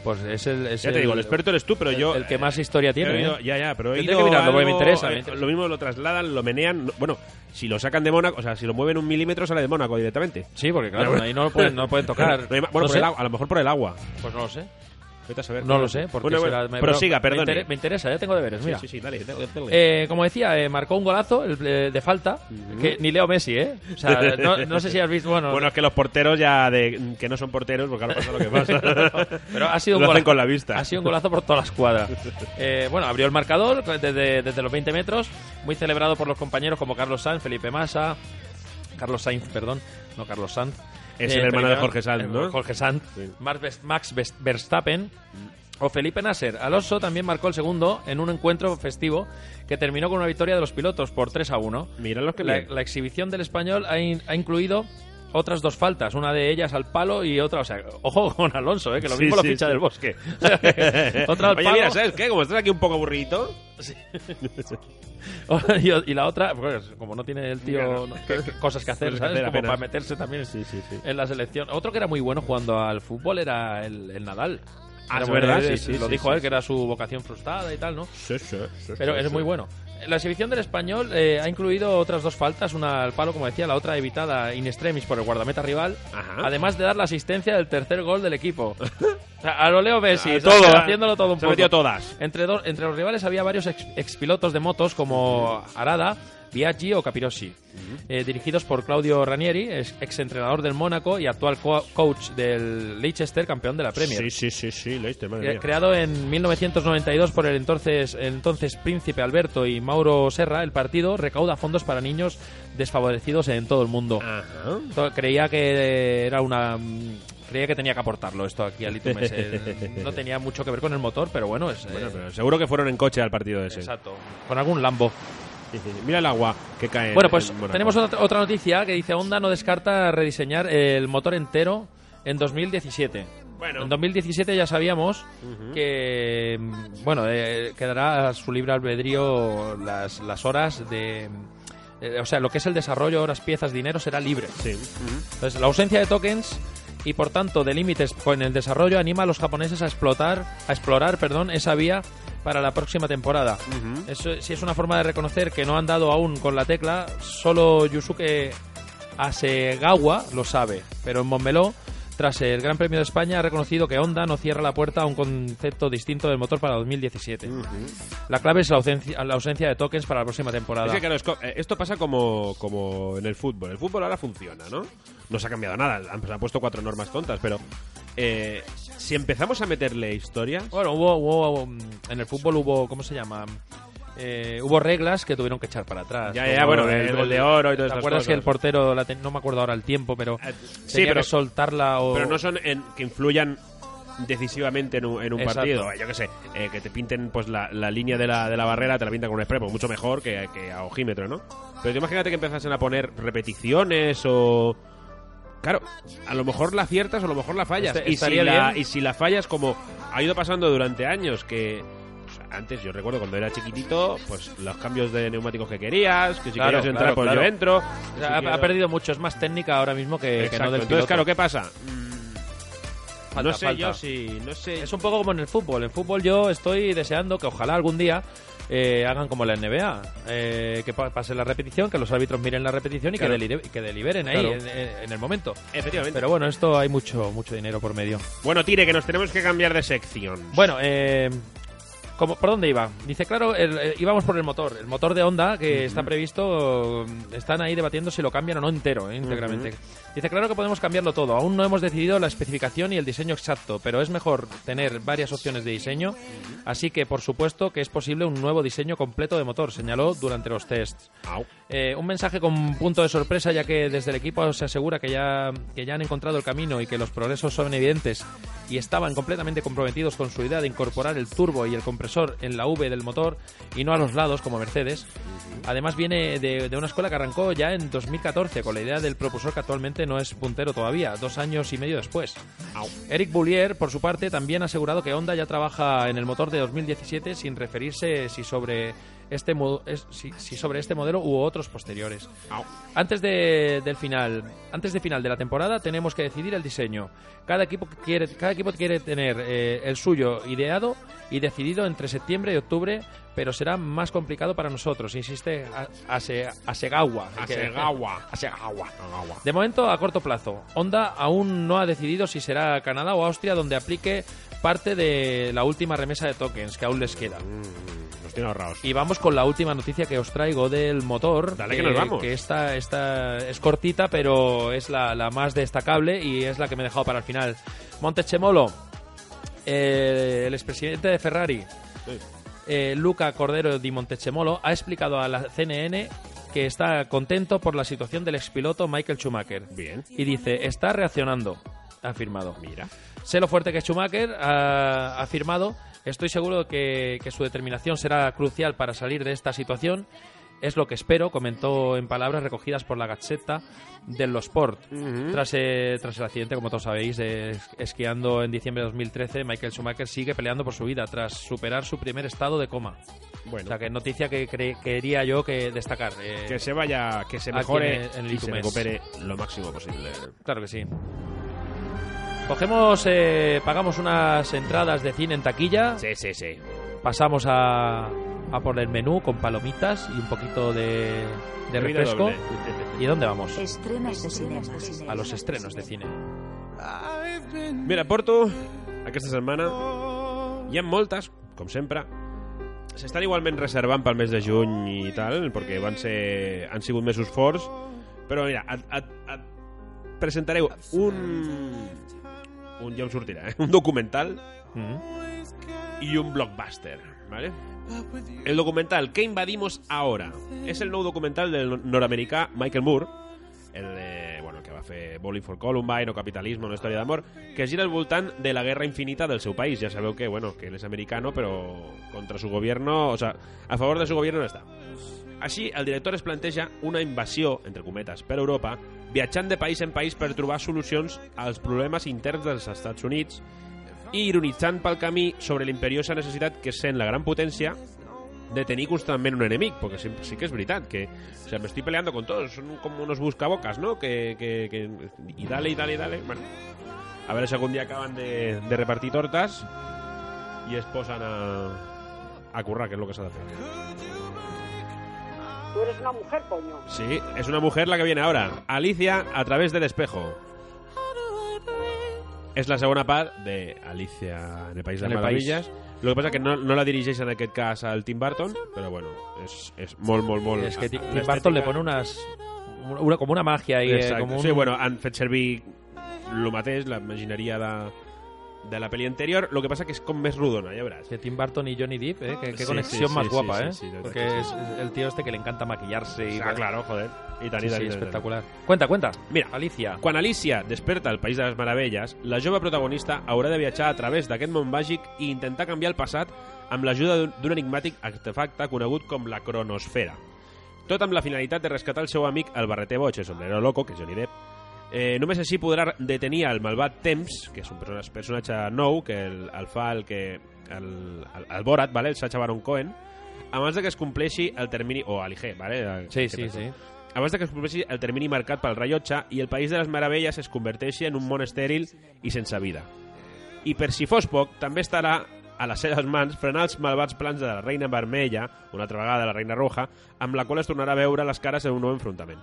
Pues es el. es Ya te digo, el experto eres tú, pero el- yo... El que más historia tiene. ¿eh? ya, ya, pero he que mirarlo, me interesa, eh. Lo mismo lo trasladan, lo menean. no- Bueno, si lo sacan de Mónaco, o sea, si lo mueven un milímetro, sale de Mónaco directamente. Sí, porque claro, ahí no lo pueden, no lo pueden [laughs] tocar. No hay ma- bueno, No por sé. el agua, a lo mejor por el agua. Pues no lo sé. Vete a saber. No lo sé, porque Bueno, bueno, será- me- prosiga, perdón. Me, inter- me interesa, ya tengo deberes, mira. Sí, sí, sí, dale, dale, dale. Eh, como decía, eh, marcó un golazo el, eh, de falta, que ni Leo Messi, ¿eh? O sea, [laughs] no, no sé si has visto, bueno, Bueno, es que los porteros ya de que no son porteros, porque ahora pasa lo que pasa. [laughs] pero ha sido un Lo hacen golazo, con la vista. Ha sido un golazo por toda la escuadra. [laughs] Eh, bueno, abrió el marcador desde, desde los 20 metros, muy celebrado por los compañeros como Carlos Sanz, Felipe Massa, Carlos Sainz, perdón, no Carlos Sanz. Es el hermano de Jorge Sanz, eh, ¿no? Jorge Sanz, Sí. Max, Vers- Max Vers- Verstappen o Felipe Nasser. Alonso también marcó el segundo en un encuentro festivo que terminó con una victoria de los pilotos por 3 a 1. Mira los que La, la exhibición del español ha, in- ha incluido otras dos faltas, una de ellas al palo y otra, o sea, ojo [laughs] con Alonso, ¿eh? que lo Sí, mismo lo sí, ficha sí. del bosque. [laughs] otra al Oye, palo mira, ¿sabes qué? Como estás aquí un poco aburridito, [laughs] y, y la otra, pues, como no tiene el tío Claro. no, que- que- cosas que hacer, ¿sabes? como apenas. para meterse también en la selección. Otro que era muy bueno jugando al fútbol era el, el Nadal. Ah, es verdad, sí, sí, lo sí, dijo él, que era su vocación frustrada y tal, ¿no? Sí, sí, sí, Pero es muy bueno. La exhibición del español eh, ha incluido otras dos faltas, una al palo, como decía, la otra evitada in extremis por el guardameta rival, además de dar la asistencia del tercer gol del equipo. [laughs] O sea, a lo Leo Messi, todo, haciéndolo todo un se poco. metió todas. Entre, dos- entre los rivales había varios ex- expilotos de motos como Arada, Biaggi o Capirossi, eh, dirigidos por Claudio Ranieri, ex exentrenador del Mónaco y actual co- coach del Leicester, campeón de la Premier. Sí, sí, sí, sí, Leicester, madre Cre- mía. Creado en 1992 por el entonces, el entonces príncipe Alberto y Mauro Serra, el partido recauda fondos para niños desfavorecidos en todo el mundo. Creía que era una mm, creía que tenía que aportarlo esto aquí al Itumes. Eh, No [laughs] tenía mucho que ver con el motor, pero bueno, es Bueno, eh, pero seguro que fueron en coche al partido ese. exacto, con algún Lambo. [laughs] Mira el agua que cae. en- Bueno, pues tenemos otra, otra noticia que dice Honda no descarta rediseñar el motor entero en 2017. Bueno. En 2017 ya sabíamos que bueno eh, quedará a su libre albedrío las, las horas de eh, o sea lo que es el desarrollo horas piezas dinero será libre Sí. entonces la ausencia de tokens y por tanto de límites con el desarrollo anima a los japoneses a explotar a explorar perdón esa vía para la próxima temporada eso si es una forma de reconocer que no han dado aún con la tecla solo Yusuke Asegawa lo sabe pero en Montmeló tras el Gran Premio de España ha reconocido que Honda no cierra la puerta a un concepto distinto del motor para 2017. La clave es la ausencia, la ausencia de tokens para la próxima temporada. Es que, claro, eh, esto pasa como, como en el fútbol. El fútbol ahora funciona, ¿no? No se ha cambiado nada. Han, se han puesto cuatro normas tontas, pero eh, si empezamos a meterle historias... Bueno, hubo, hubo, um, en el fútbol hubo, ¿cómo se llama? Eh, hubo reglas que tuvieron que echar para atrás. Ya, ya, bueno, el gol de oro y todas ¿Te estas acuerdas cosas? que el portero, la ten- no me acuerdo ahora el tiempo, pero sí, tenía pero- que soltarla o... Pero no son en- que influyan decisivamente en un, en un Exacto. partido. Yo qué sé, eh, que te pinten pues la, la línea de la, de la barrera, te la pintan con un spray, pues mucho mejor que, que a ojímetro, ¿no? Pero imagínate que empezasen a poner repeticiones o... Claro, a lo mejor la aciertas o a lo mejor la fallas. Este- y, si la, y si la fallas, como ha ido pasando durante años, que antes yo recuerdo cuando era chiquitito, pues los cambios de neumáticos que querías, que si Claro, querías entrar, claro, pues claro. yo entro. O sea, Si ha, perdido mucho, es más técnica ahora mismo que, no del Entonces, piloto. claro, ¿qué pasa? Falta, no sé falta. yo si... No sé... Es un poco como en el fútbol. En fútbol yo estoy deseando que ojalá algún día eh, hagan como la NBA, eh, que pa- pase la repetición, que los árbitros miren la repetición y Claro. que, delire- que deliberen ahí Claro. en- en el momento. Efectivamente. Pero bueno, esto hay mucho mucho dinero por medio. Bueno, Tire, que nos tenemos que cambiar de sección. Bueno, eh, como, ¿por dónde iba? Dice, claro, el- eh, íbamos por el motor. El motor de Honda, que está previsto, mm, están ahí debatiendo si lo cambian o no entero, eh, íntegramente. Dice, claro que podemos cambiarlo todo. Aún no hemos decidido la especificación y el diseño exacto, pero es mejor tener varias opciones de diseño. Así que, por supuesto, que es posible un nuevo diseño completo de motor, señaló durante los tests. Eh, un mensaje con punto de sorpresa, ya que desde el equipo se asegura que ya, que ya han encontrado el camino y que los progresos son evidentes y estaban completamente comprometidos con su idea de incorporar el turbo y el compresor en la V del motor y no a los lados como Mercedes. Además viene de, de una escuela que arrancó ya en 2014 con la idea del propulsor que actualmente no es puntero todavía, dos años y medio después. Eric Boulier, por su parte, también ha asegurado que Honda ya trabaja en el motor de 2017 sin referirse si sobre este es- si, si sobre este modelo u otros posteriores. Antes de, del final, antes de final de la temporada tenemos que decidir el diseño. Cada equipo quiere, cada equipo quiere tener eh, el suyo ideado y decidido entre septiembre y octubre, pero será más complicado para nosotros, insiste Asegawa. Asegawa. Asegawa. [laughs] De momento, a corto plazo. Honda aún no ha decidido si será Canadá o Austria donde aplique parte de la última remesa de tokens que aún les queda. Los tiene ahorrados. Y vamos con la última noticia que os traigo del motor. Dale, que nos vamos. Que esta, esta es cortita, pero es la, la más destacable y es la que me he dejado para el final. Montechemolo, eh, el expresidente de Ferrari, eh, Luca Cordero di Montechemolo, ha explicado a la CNN que está contento por la situación del expiloto Michael Schumacher. Bien. Y dice, está reaccionando, ha afirmado. Mira. Sé lo fuerte que es Schumacher, ha ha afirmado. Estoy seguro que, que su determinación será crucial para salir de esta situación. Es lo que espero, comentó en palabras recogidas por la Gazzetta dello Sport. tras, eh, tras el accidente, como todos sabéis, esquiando en diciembre de 2013, Michael Schumacher sigue peleando por su vida tras superar su primer estado de coma. Bueno. O sea, que noticia que quería yo que destacar. eh, Que se vaya, que se mejore en el- y se recupere lo máximo posible. Claro que sí. Cogemos, eh, pagamos unas entradas de cine en taquilla. Sí, sí, sí. Pasamos a, a por el menú con palomitas y un poquito de, de refresco. ¿Y dónde vamos? Estrenos de cine. A los estrenos de cine. Mira, porto aquesta setmana hi ha moltes, com sempre, s'estan igualment reservant pel mes de juny i tal, perquè van ser, han sigut mesos forts, però mira, et, et, et presentaré un... un ja em sortirà, eh? un documental y un blockbuster, ¿vale? El documental ¿Qué invadimos ahora? És el nou documental del nord-americà Michael Moore, el de, bueno, que va fer Bowling for Columbine o Capitalismo, una història d'amor, que gira al voltant de la guerra infinita del seu país. Ja sabeu que, bueno, que él és americano, però contra su gobierno, o sea, a favor de su gobierno no està. Així, el director es planteja una invasió, entre cometes, per Europa, viatjant de país en país per trobar solucions als problemes interns dels Estats Units i ironitzant pel camí sobre l'imperiosa necessitat que sent la gran potència de tenir constantment un enemic, perquè sí, sí que és veritat que o sea, me estoy peleando con todos, son como unos buscabocas, ¿no? Que, que, que, y dale, y dale, y dale. Bueno, a ver si algún día acaban de, de repartir tortas y es posan a, a currar, que es lo que de fer. Tú eres una mujer, coño. Sí, es una mujer la que viene ahora. Alicia a través del espejo. És la segona part de Alicia en el País de les el. Meravilles. Lo que passa que no, no la dirigeix en aquest cas al Tim Burton, però bueno, és, és molt, molt, molt... Es que Tim Burton le pone unas. Una, como una magia ahí. eh, como un- Sí, bueno, han fet servir el mateix, la imagineria de, de la pel·li anterior, lo que passa que és com més rodona, ja veuràs. Que Tim Burton y Johnny Depp, ¿eh? Qué, qué Sí, conexión sí, más sí, guapa, sí, ¿eh? Porque que es sí. es el tío este que le encanta maquillarse y... Ah, claro, joder. I tant, Sí, i tant, sí, i i tant. espectacular. Cuenta, cuenta. Mira, Alicia. Quan Alicia desperta al País de les Meravelles, la jove protagonista haurà de viatjar a través d'aquest món màgic i intentar canviar el passat amb l'ajuda d'un enigmàtic artefacte conegut com la cronosfera. Tot amb la finalitat de rescatar el seu amic, el barreter boig, el sombrero loco, que és Johnny Depp. Eh, només així podrà detenir el malvat Temps, que és un perso- personatge nou, que el, el fa el que... El, el, el Borat, vale? el Sacha Baron Cohen, abans de que es compleixi el termini... O Aligé, vale? El- Sí, sí, sí. Abans de que es compleixi el termini marcat pel rellotge i el País de les Meravelles es converteixi en un món estèril i sense vida. I per si fos poc, també estarà a les seves mans frenar els malvats plans de la Reina Vermella, una altra vegada la Reina Roja, amb la qual es tornarà a veure les cares en un nou enfrontament.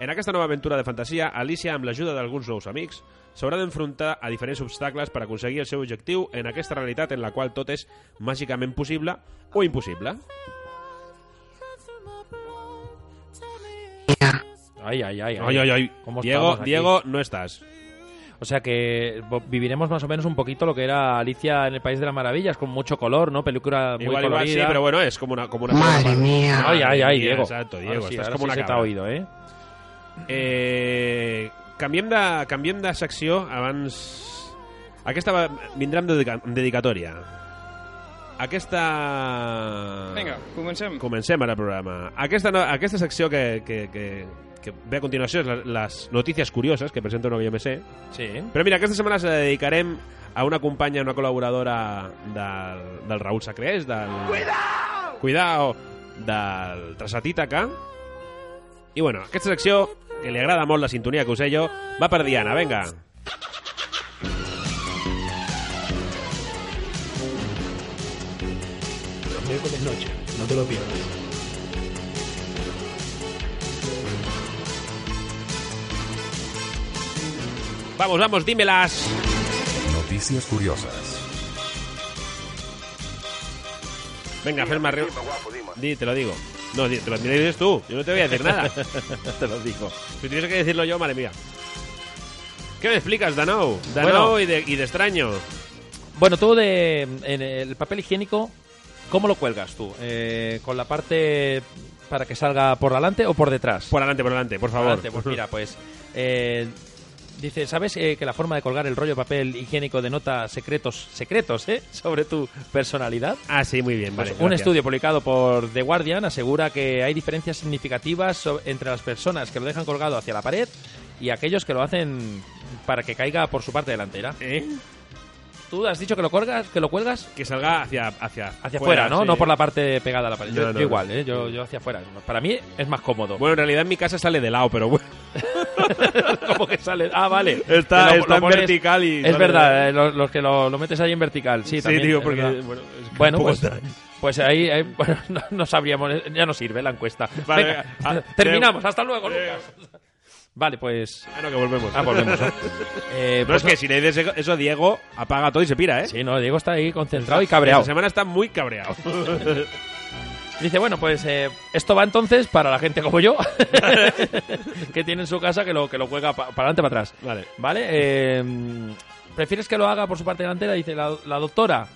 En aquesta nova aventura de fantasia, Alicia, amb l'ajuda d'alguns nous amics, s'haurà d'enfrontar a diferents obstacles per aconseguir el seu objectiu en aquesta realitat en la qual tot és màgicament possible o impossible. Ay, ay, ay. Ay, ay, ay. ¿Cómo Diego, aquí? Diego, no estás. O sea que viviremos más o menos un poquito lo que era Alicia en el País de las Maravillas, con mucho color, ¿no? Película muy Igual, igual sí, colorida. pero bueno, es como una... Como una Madre mía. Ay, ay, ay, Diego. Exacto, Diego, Ahora sí, estás como sí una se t'ha cabra. oído, eh? Eh, canviem, de, canviem de secció abans... Aquesta va, vindrà amb, dedica, amb dedicatòria. Aquesta... Vinga, comencem. Comencem ara el programa. Aquesta, no, aquesta secció que, que, que, que ve a continuació és la- les notícies curioses que presenta una BMC. Sí. Però mira, aquesta setmana se la dedicarem a una companya, una col·laboradora del, del Raúl Sacrés, del... Cuidao! Cuidao! Del Trasatítaca. I bueno, aquesta secció, que li agrada molt la sintonia que us jo, va per Diana, venga. Los miércoles noche, no te lo pierdas. Vamos, vamos, dímelas. Noticias curiosas. Venga, Fer Marreo. Di, te lo digo. No, te lo dices tú. Yo no te voy a decir nada. [laughs] te lo digo. Si tuviese que decirlo yo, madre mía. ¿Qué me explicas? Danou Bueno. y, de, y de extraño. Bueno, tú de en el papel higiénico, ¿cómo lo cuelgas tú? Eh, ¿Con la parte para que salga por delante o por detrás? Por adelante, por adelante, por Por favor. delante, pues mira, pues eh, dice, ¿sabes eh, que la forma de colgar el rollo de papel higiénico denota secretos, secretos, eh, [laughs] sobre tu personalidad? Ah, sí, muy bien, Pues vale. un gracias. estudio publicado por The Guardian asegura que hay diferencias significativas so- entre las personas que lo dejan colgado hacia la pared y aquellos que lo hacen para que caiga por su parte delantera. ¿Eh? ¿Tú has dicho que lo cuelgas? Que lo cuelgas Que salga hacia hacia, hacia afuera, ¿no? sí. No por la parte pegada a la pared. Yo, No, yo no, igual, no. ¿eh? Yo, yo hacia afuera. Para mí es más cómodo. Bueno, en realidad en mi casa sale de lado, pero bueno. [laughs] Como que sale. Ah, vale. Está- lo- está lo en pones- vertical y Es verdad, eh, los, los que lo, lo metes ahí en vertical. Sí, Sí, también. digo, porque, bueno, es que Bueno, un poco pues, pues ahí, ahí, [laughs] bueno, no, no sabríamos. eh, Ya no sirve la encuesta. Vale, Venga. Ah, [laughs] terminamos. eh, Hasta luego, Lucas. Vale, pues. Ah, no, que volvemos. Ah, volvemos. [laughs] Eh, No, pues es que si le dices eso a Diego, apaga todo y se pira, ¿eh? Sí, no, Diego está ahí concentrado y cabreado. Esta semana está muy cabreado. [laughs] Dice, bueno, pues eh, esto va entonces para la gente como yo, [laughs] que tiene en su casa que lo, que lo juega para adelante para atrás. Vale. ¿Vale? Eh, ¿Prefieres que lo haga por su parte delantera? Dice la, la doctora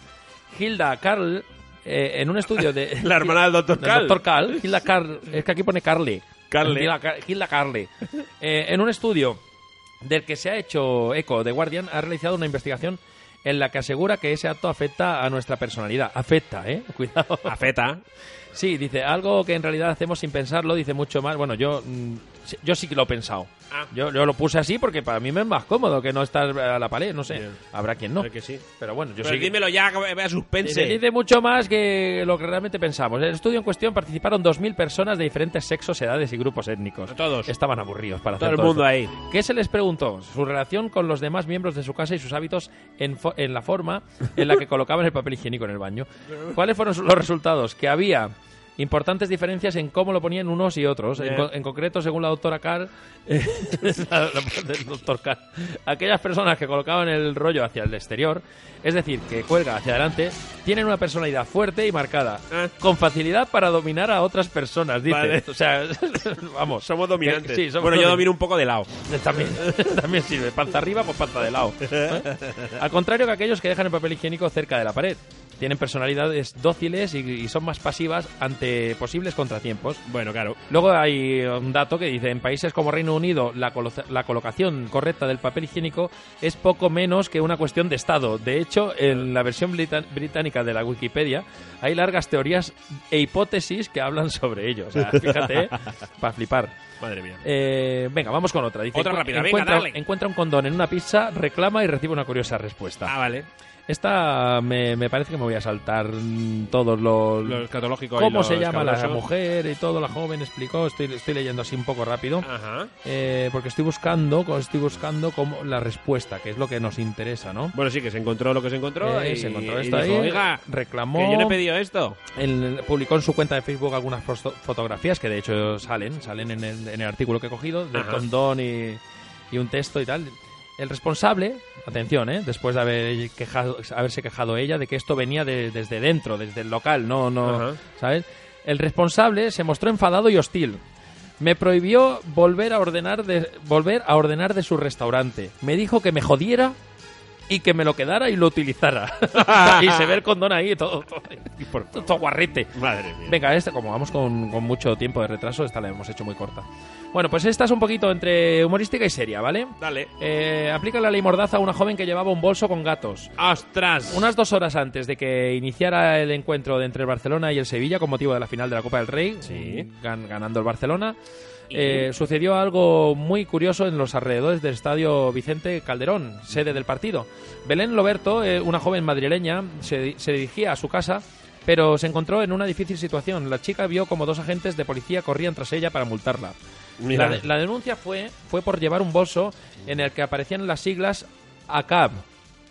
Hilda Carl, eh, en un estudio de... La hermana del doctor del Carl. doctor Carl, Hilda Carl, es que aquí pone Carly. Carly. Hilda, Car- Hilda Carly. [laughs] Eh, en un estudio del que se ha hecho eco, The Guardian ha realizado una investigación en la que asegura que ese acto afecta a nuestra personalidad. Afecta, ¿eh? [laughs] Cuidado. Afeta. Sí, dice, algo que en realidad hacemos sin pensarlo, dice mucho más. Bueno, yo, mm, yo sí que lo he pensado. Ah. Yo, yo lo puse así porque para mí me es más cómodo que no estar a la pared, no sé. Bien. Habrá quien no. Que sí. Pero bueno, yo Pero sí que- dímelo ya, que vea suspense. Dice, dice mucho más que lo que realmente pensamos. En el estudio en cuestión participaron 2.000 personas de diferentes sexos, edades y grupos étnicos. Todos. Estaban aburridos para Todo hacer el mundo esto. ahí. ¿Qué se les preguntó? Su relación con los demás miembros de su casa y sus hábitos en, fo- en la forma en la que colocaban el papel higiénico en el baño. [laughs] ¿Cuáles fueron los resultados? Que había importantes diferencias en cómo lo ponían unos y otros. En, Eh. co- en concreto, según la doctora Carr, [laughs] [laughs] la- la- del doctor Carr, aquellas personas que colocaban el rollo hacia el exterior, es decir, que cuelga hacia adelante, tienen una personalidad fuerte y marcada, Ah. con facilidad para dominar a otras personas, dice. Vale. O sea, [laughs] vamos. Somos dominantes. Sí, somos bueno, yo domin- domino un poco de lado. también, también sirve. Panza arriba, pues panza de lado. ¿eh? Al contrario que aquellos que dejan el papel higiénico cerca de la pared. Tienen personalidades dóciles y, y son más pasivas ante posibles contratiempos. Bueno, claro. Luego hay un dato que dice, en países como Reino Unido la, colo- la colocación correcta del papel higiénico es poco menos que una cuestión de Estado. De hecho, en la versión británica de la Wikipedia hay largas teorías e hipótesis que hablan sobre ello. O sea, fíjate, para flipar. Madre mía. Eh, venga, vamos con otra. Dice, Otra rápida, venga, encuentra, dale. encuentra un condón en una pizza, reclama y recibe una curiosa respuesta. Ah, vale. Esta me, me parece que me voy a saltar todos los... Lo escatológico y ¿Cómo se llama la mujer y todo? La joven explicó. Estoy, estoy leyendo así un poco rápido. Ajá. eh, porque estoy buscando, estoy buscando como la respuesta, que es lo que nos interesa, ¿no? Bueno, sí, que se encontró lo que se encontró. Eh, y, se encontró y esto dijo, ahí, Oiga, reclamó. que yo no he pedido esto. Él publicó en su cuenta de Facebook algunas foto- fotografías que de hecho salen, salen en el, en el artículo que he cogido, del Ajá. condón y, y un texto y tal. El responsable, atención, ¿eh? después de haber quejado, haberse quejado ella de que esto venía de- desde dentro, desde el local, no, no, Ajá. ¿sabes? El responsable se mostró enfadado y hostil. Me prohibió volver a ordenar de, volver a ordenar de su restaurante. Me dijo que me jodiera y que me lo quedara y lo utilizara. [laughs] y se ve el condón ahí, todo, todo, y por- todo guarrete. Madre mía. Venga, esta, como vamos con, con mucho tiempo de retraso, esta la hemos hecho muy corta. Bueno, pues esta es un poquito entre humorística y seria, ¿vale? Dale. Eh, aplica la ley Mordaza a una joven que llevaba un bolso con gatos. ¡Ostras! Unas dos horas antes de que iniciara el encuentro de entre el Barcelona y el Sevilla con motivo de la final de la Copa del Rey, Sí. gan- ganando el Barcelona, eh, sucedió algo muy curioso en los alrededores del estadio Vicente Calderón, sede del partido. Belén Loberto, eh, una joven madrileña, se, se dirigía a su casa, pero se encontró en una difícil situación. La chica vio como dos agentes de policía corrían tras ella para multarla. La, de- la denuncia fue, fue por llevar un bolso en el que aparecían las siglas ACAB,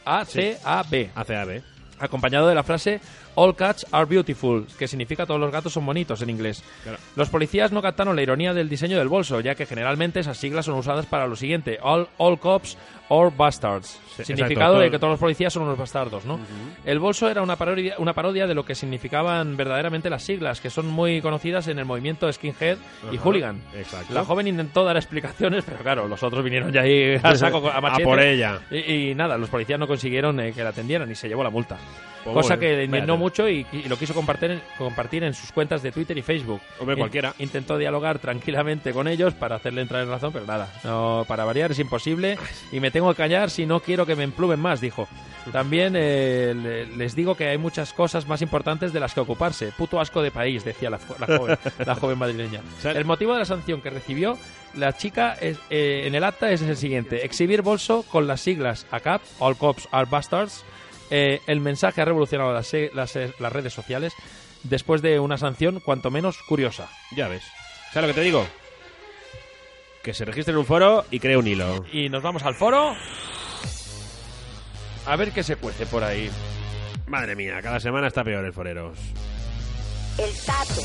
A-C-A-B, ACAB. acompañado de la frase All cats are beautiful, que significa todos los gatos son bonitos en inglés. Claro. Los policías no captaron la ironía del diseño del bolso, ya que generalmente esas siglas son usadas para lo siguiente: All, all cops or bastards. Sí, Significado exacto, de que todos los policías son unos bastardos, ¿no? El bolso era una parodia, una parodia de lo que significaban verdaderamente las siglas, que son muy conocidas en el movimiento skinhead y Ajá, hooligan. exacto. La joven intentó dar explicaciones, pero claro, los otros vinieron ya ahí [laughs] a saco a machete. por ella. Y, y nada, los policías no consiguieron eh, que la atendieran y se llevó la multa. Pues Cosa bueno, que espérate. Mucho y, y lo quiso compartir en, compartir en sus cuentas de Twitter y Facebook. Hombre, cualquiera. Intentó dialogar tranquilamente con ellos para hacerle entrar en razón, pero nada. No, para variar es imposible y me tengo que callar si no quiero que me emplumen más, dijo. También eh, le- les digo que hay muchas cosas más importantes de las que ocuparse. Puto asco de país, decía la, la joven, [laughs] la joven madrileña. El motivo de la sanción que recibió la chica es, eh, en el acta es el siguiente. Exhibir bolso con las siglas ACAP, All Cops Are Bastards, eh, el mensaje ha revolucionado las, eh, las, las redes sociales después de una sanción cuanto menos curiosa. Ya ves. ¿Sabes lo que te digo? Que se registre en un foro y cree un hilo. Y nos vamos al foro. A ver qué se cuece por ahí. Madre mía, cada semana está peor el foreros. El tato.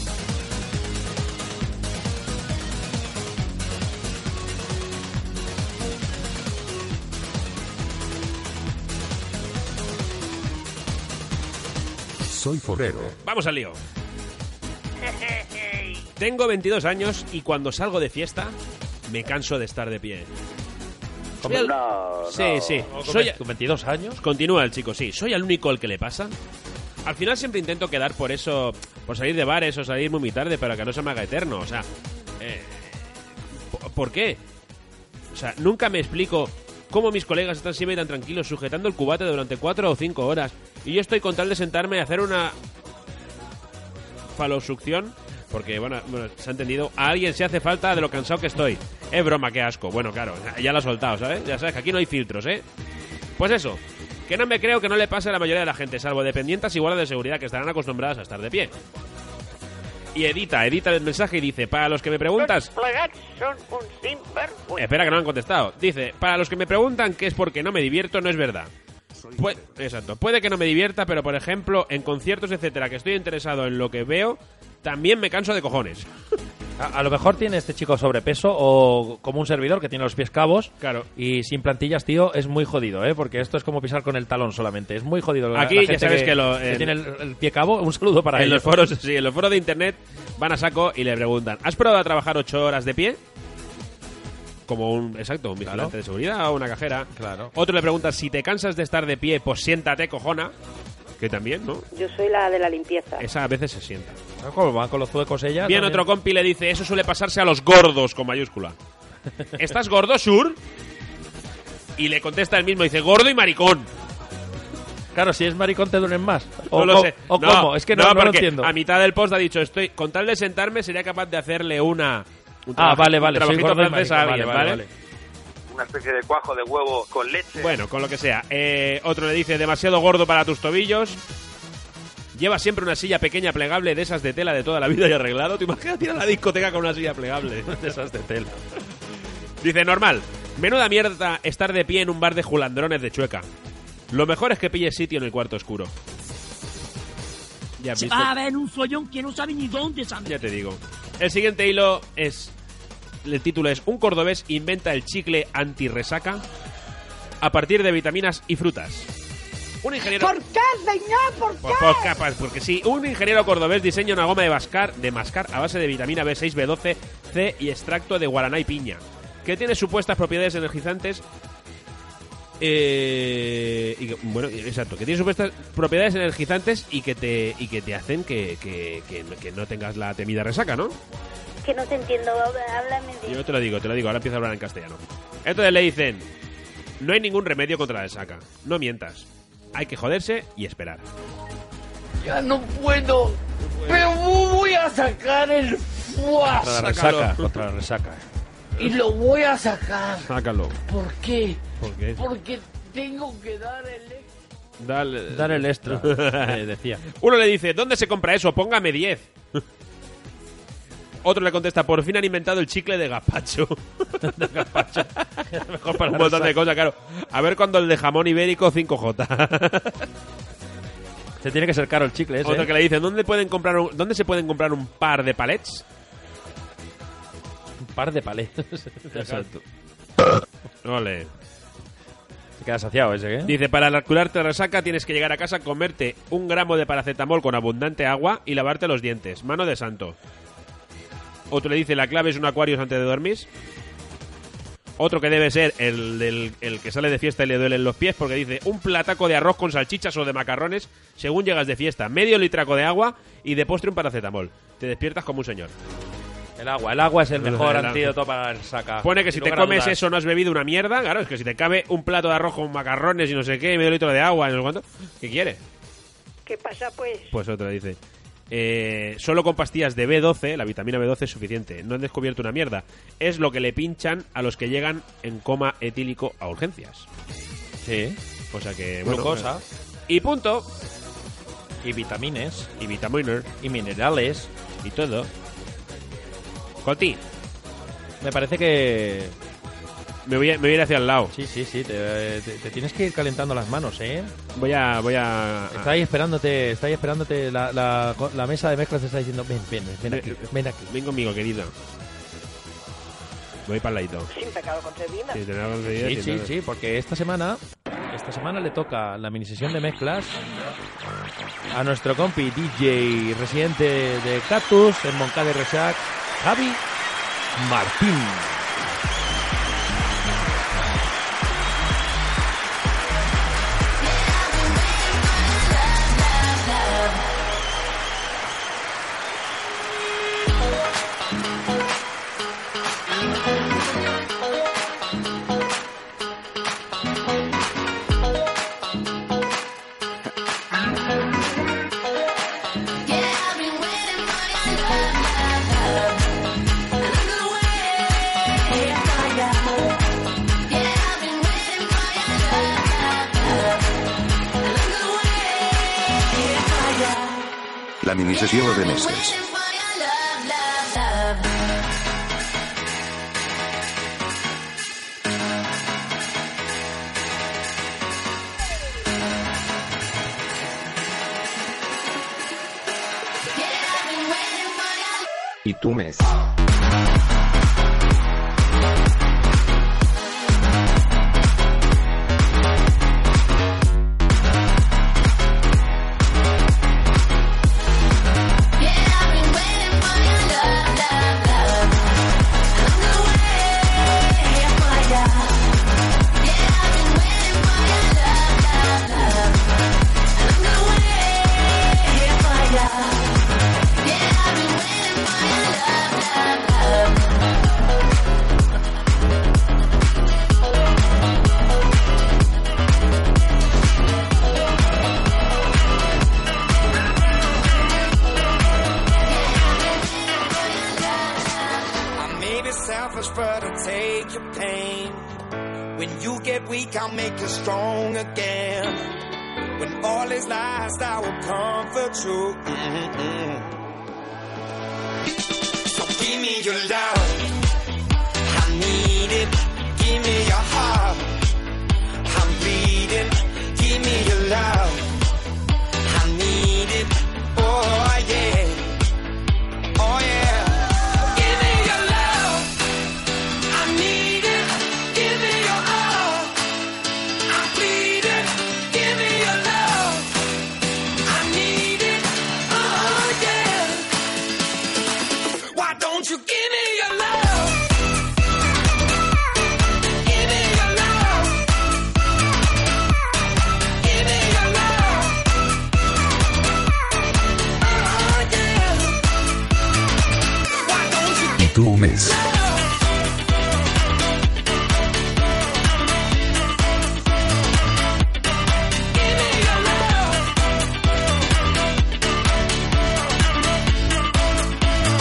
Soy forero. Vamos al lío. Tengo 22 años y cuando salgo de fiesta me canso de estar de pie. Soy el- Sí, sí. Soy... ¿Con 22 años? Continúa el chico, sí. ¿Soy el único al que le pasa? Al final siempre intento quedar por eso, por salir de bares o salir muy, tarde, para que no se me haga eterno. O sea, eh, ¿por- ¿por qué? O sea, nunca me explico cómo mis colegas están siempre tan tranquilos sujetando el cubate durante cuatro o cinco horas y yo estoy con tal de sentarme y hacer una falosucción porque, bueno, bueno, se ha entendido, a alguien se hace falta de lo cansado que estoy. Es broma, qué asco. Bueno, claro, ya lo ha soltado, ¿sabes? Ya sabes que aquí no hay filtros, ¿eh? Pues eso, que no me creo que no le pase a la mayoría de la gente, salvo dependientas y guardas de seguridad que estarán acostumbradas a estar de pie. Y edita, edita el mensaje y dice, para los que me preguntas... un. Espera, que no han contestado. Dice, para los que me preguntan qué es porque no me divierto, no es verdad. Pue- exacto. Puede que no me divierta, pero por ejemplo, en conciertos, etcétera, que estoy interesado en lo que veo, también me canso de cojones. A, a lo mejor tiene este chico sobrepeso o como un servidor que tiene los pies cabos. Claro. Y sin plantillas, tío, es muy jodido, ¿eh? Porque esto es como pisar con el talón solamente. Es muy jodido. La- Aquí la ya gente sabes que lo- en- tiene el, el pie cabo. Un saludo para en ellos. los foros, sí, en los foros de internet van a saco y le preguntan, ¿has probado a trabajar ocho horas de pie? Como un, exacto, un vigilante Claro. de seguridad o una cajera. Claro. Otro le pregunta, si te cansas de estar de pie, pues siéntate, cojona. Que también, ¿no? Yo soy la de la limpieza. Esa a veces se sienta. Como van con los zuecos ella. Bien, también. otro compi le dice, eso suele pasarse a los gordos, con mayúscula. [laughs] ¿Estás gordo, Sur? Y le contesta el mismo, dice, gordo y maricón. Claro, si es maricón te duelen más. O, no lo sé. o No, cómo. Es que no, no lo porque entiendo. A mitad del post ha dicho, estoy con tal de sentarme sería capaz de hacerle una... un Ah, vale, un vale. Soy gordo y alguien, Vale, ¿vale? Una especie de cuajo de huevo con leche. Bueno, con lo que sea. Eh, otro le dice, demasiado gordo para tus tobillos. Lleva siempre una silla pequeña plegable de esas de tela de toda la vida y arreglado. ¿Te imaginas ir a la discoteca con una silla plegable? De esas de tela. Dice, normal. Menuda mierda estar de pie en un bar de julandrones de chueca. Lo mejor es que pilles sitio en el cuarto oscuro. Ya Se visto. va a ver un follón que no sabe ni dónde sabe. Ya te digo. El siguiente hilo es. El título es Un cordobés inventa el chicle anti-resaca a partir de vitaminas y frutas. Un ingeniero. ¿Por qué, señor? ¿Por qué? Por- por capas, porque sí, un ingeniero cordobés diseña una goma de mascar, de mascar a base de vitamina B6, B12, C y extracto de guaraná y piña, que tiene supuestas propiedades energizantes. eh, y que- bueno, exacto, que tiene supuestas propiedades energizantes y que te y que te hacen que, que- que no tengas la temida resaca, ¿no? Que no te entiendo, háblame bien. Yo te lo digo, te lo digo, ahora empiezo a hablar en castellano. Entonces le dicen, no hay ningún remedio contra la resaca, no mientas, hay que joderse y esperar. Ya no puedo. Pero voy a sacar el fuá. Contra la Sácalo. resaca. Contra la resaca. Y lo voy a sacar. Sácalo. ¿Por qué? ¿Por qué? Porque tengo que dar el... Dale. Dar el extra. [laughs] eh, decía. Uno le dice, ¿dónde se compra eso? Póngame 10. Otro le contesta, por fin han inventado el chicle de gazpacho. [laughs] [laughs] Mejor para Un la montón de cosas, claro. A ver cuando el de jamón ibérico 5J. Te [laughs] tiene que ser caro el chicle ese. Otro ¿eh? que le dice, ¿dónde, pueden comprar un- ¿dónde se pueden comprar un par de palets? Un par de palés. Exacto. Ole. Se queda saciado ese, ¿eh? Dice, para curarte resaca tienes que llegar a casa, comerte un gramo de paracetamol con abundante agua y lavarte los dientes. Mano de santo. Otro le dice, la clave es un acuario antes de dormir. Otro que debe ser el, del, el que sale de fiesta y le duelen los pies porque dice, un plataco de arroz con salchichas o de macarrones según llegas de fiesta. Medio litraco de agua y de postre un paracetamol. Te despiertas como un señor. El agua. El agua es el mejor El antídoto para la resaca. Pone que si te comes dudas. eso no has bebido una mierda. Claro, es que si te cabe un plato de arroz con macarrones y no sé qué, medio litro de agua no sé cuánto, ¿qué quiere? ¿Qué pasa, pues? Pues otra dice. Eh, solo con pastillas de B12, la vitamina B12 es suficiente. No han descubierto una mierda. Es lo que le pinchan a los que llegan en coma etílico a urgencias. Sí. O sea que. bueno, Glucosa. Y punto. Y vitamines. Y vitaminas. Y minerales. Y todo. Coti, Me parece que... me voy, a, me voy a ir hacia el lado. Sí, sí, sí. Te, te- te tienes que ir calentando las manos, ¿eh? Voy a... Voy a... Está ahí esperándote, está ahí esperándote. La, la, la mesa de mezclas te está diciendo, ven, ven, ven aquí, ven aquí. Ven conmigo, querido. Voy para el ladito. Sin pecado concebida. Sí, Sí, sí, sí, porque esta semana, esta semana le toca la minisesión de mezclas a nuestro compi DJ residente de Cactus en Moncada y Resac, Javi Martín. I tu més.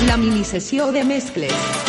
La minisessió de mescles.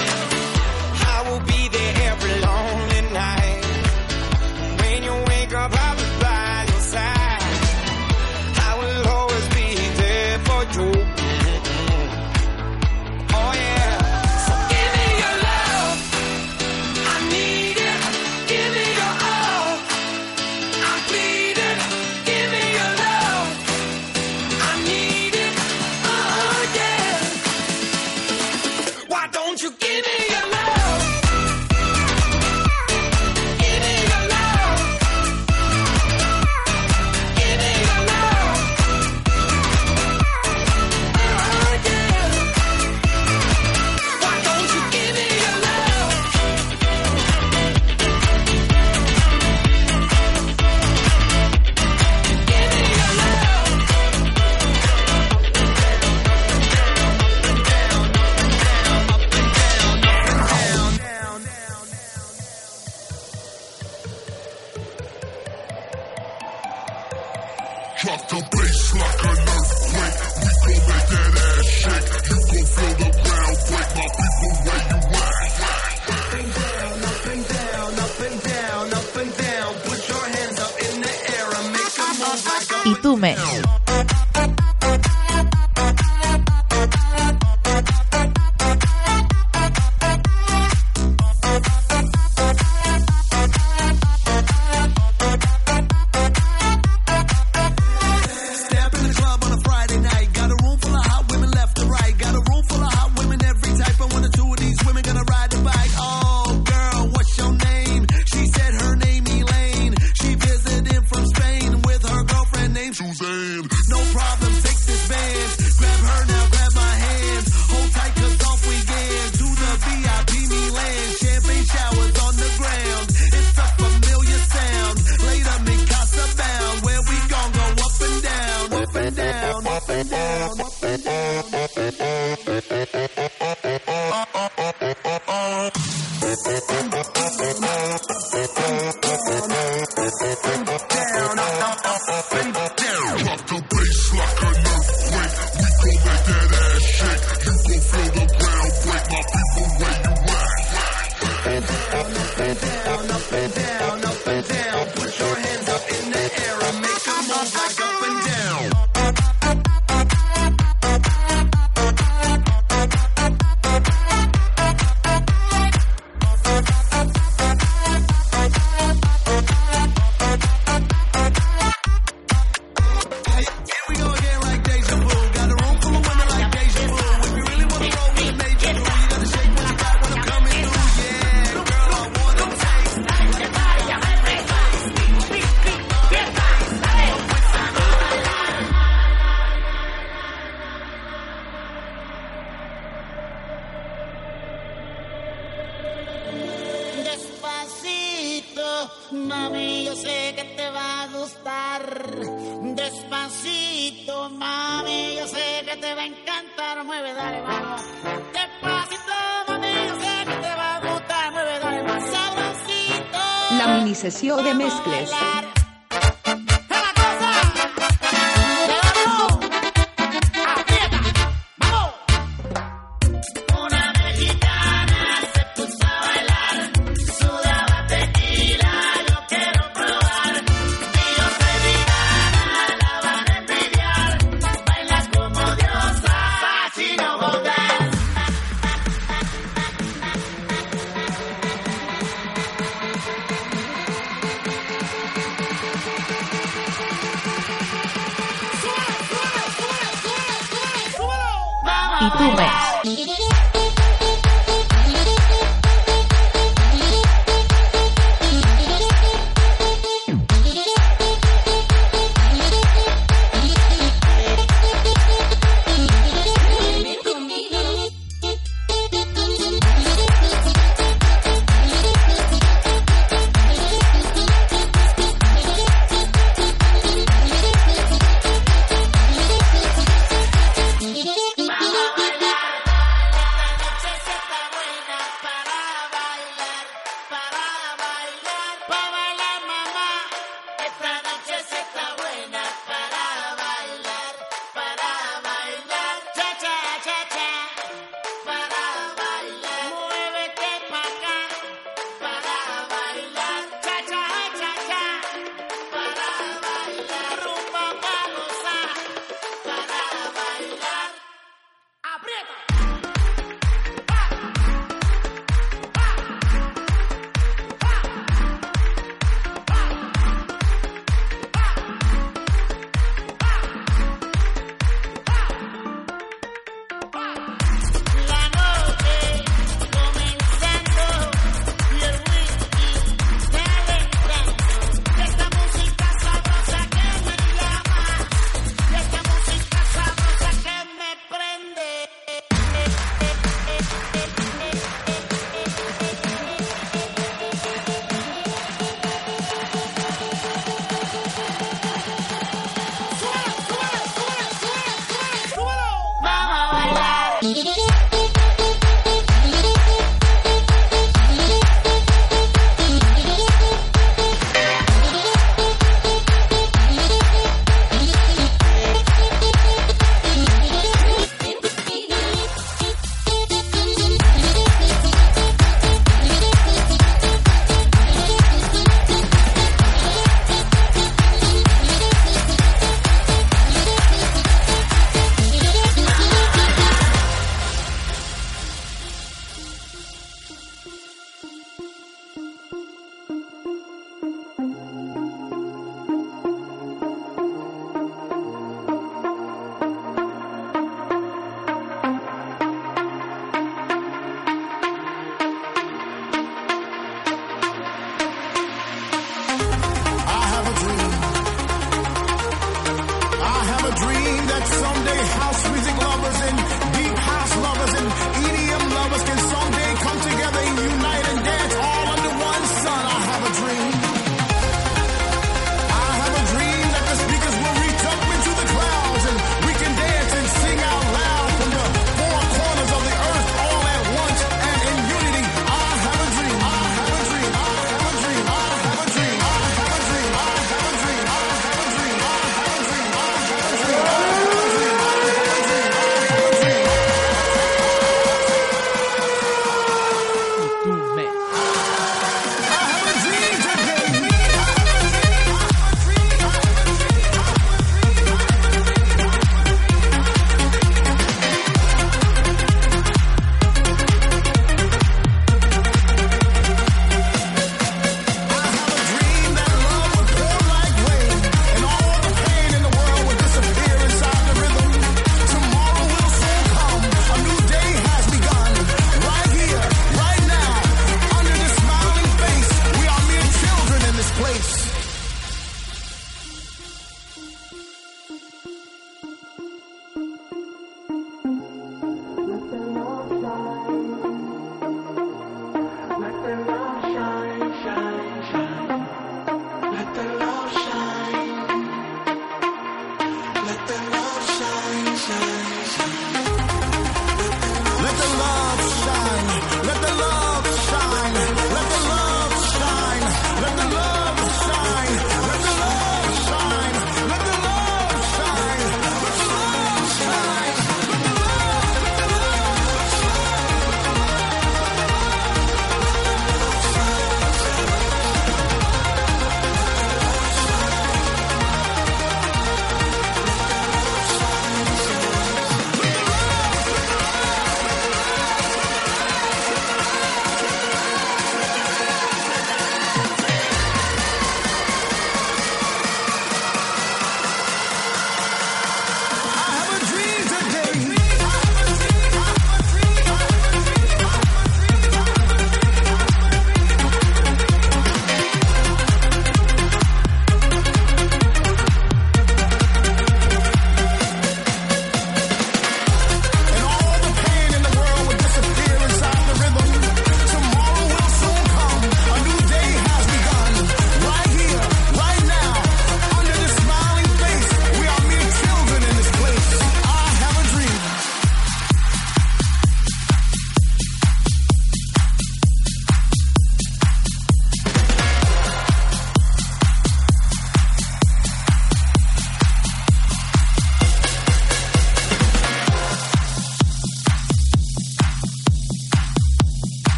Adiós.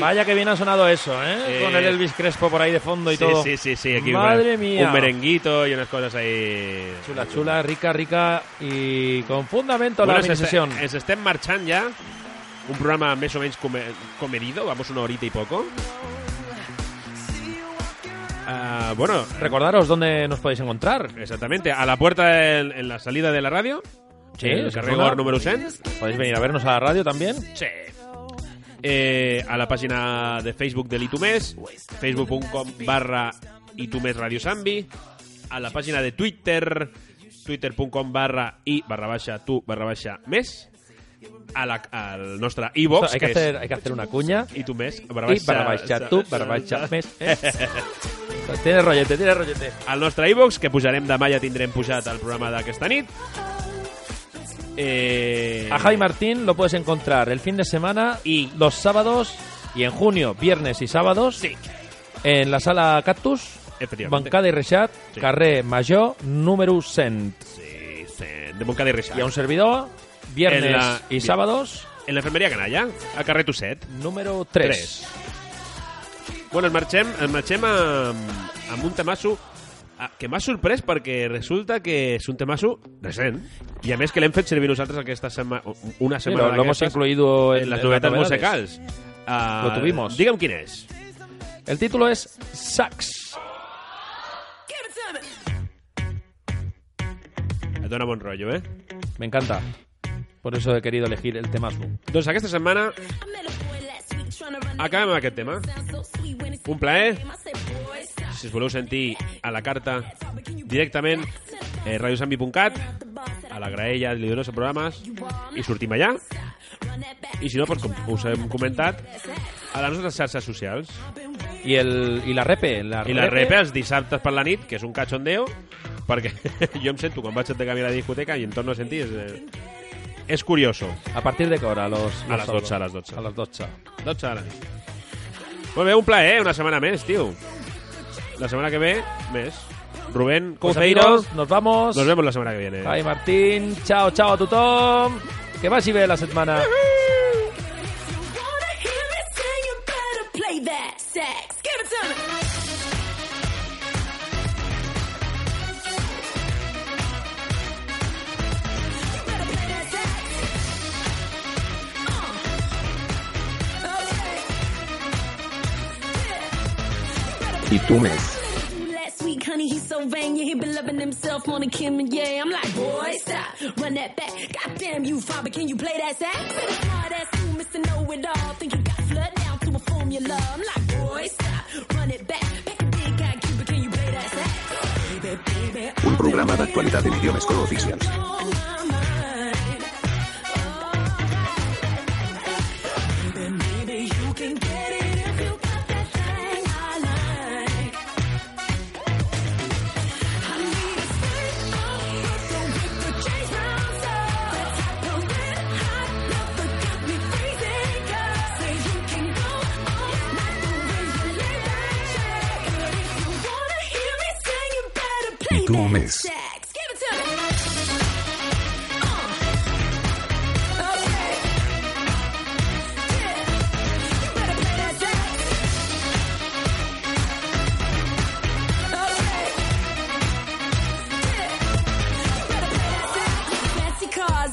Vaya que bien ha sonado eso, ¿eh? Eh, Con el Elvis Crespo por ahí de fondo y sí, todo. Sí, sí, sí. Aquí Madre un, mía. Un merenguito y unas cosas ahí... Chula, chula, rica, rica y con fundamento Bueno, la ens, minisessió. estem, marxant ja. Un programa més o come, comedido. Vamos una horita y poco. Ah, bueno, Recordaros dónde nos podéis encontrar. exactamente. A la puerta en, en la salida de la radio. Sí, el número 100. Podéis venir a vernos a la radio también. Sí. Eh, a la página de Facebook del Itumés, facebook.com barra Itumés Radio Sambi, a la página de Twitter, twitter.com barra i barra baixa tu barra baixa més, a la, al nostre iVox, hay, que hacer, hay que hacer una cuña. i tu més, barra baixa, barra baixa tu, barra baixa més. Eh? [laughs] Tienes rollete, tienes rollete. al nostre iVox, que pujarem demà, ja tindrem pujat el programa d'aquesta nit. Eh, A Javi Martín lo puedes encontrar el fin de semana y los sábados y en junio, viernes y sábados Sí. en la sala Cactus. Bancada y Reixat, Sí. carrer Major, número 100. Sí, de Montcada i Reixac. Y a un servidor, viernes la- y sábados, En la enfermeria canalla, a carrer Tusset. número 3. Bueno, ens marxem, ens marxem amb, amb un temasso ah, que m'ha sorprès perquè resulta que és un temasso recent i a més que l'hem fet servir nosaltres aquesta setmana, una Sí, setmana lo, lo hemos incluido en, en les en novetats novedades. musicals. Ah, Lo tuvimos. Digue'm quin és. El título es Sax. Et dona bon rotllo, eh? Me encanta. Por eso he querido elegir el temazo. Doncs aquesta setmana acabem amb aquest tema. Un plaer. Si us voleu sentir a la carta directament, eh, radiosambi.cat, a la graella li dono programes i sortim allà. I si no, doncs, com us hem comentat, a les nostres xarxes socials. Y, el, y la repe. La I la repe els dissabtes per la nit, que és un cachondeo, perquè [laughs] jo em sento quan vaig de camí a la discoteca i em torno a sentir... És, eh, és curioso. ¿A partir de qué hora? Los, A los les 12, a les 12. A las 12. 12 ara. Molt bé, un plaer, una setmana més, tio. La setmana que ve, més. Rubén Pues Couceiro. amigos, nos vamos. Nos vemos la semana que viene. Javi Martín, chao, chao a tothom. Que vagi bé la setmana. Play that sax. Give it to me. Y tú mes. Last week, honey, he's so vain. Yeah, he been loving himself more than Kim and yeah. I'm like, boy, stop, run that back. Goddamn you, father, can you play that sax? Smart ass you, Mr. Know It All. Think you got flood down to a formula. I'm like, boy, stop, run it back. Pack a big guy, Cuba, can you play that sax? Un programa d'actualitat en idiomes cooficials.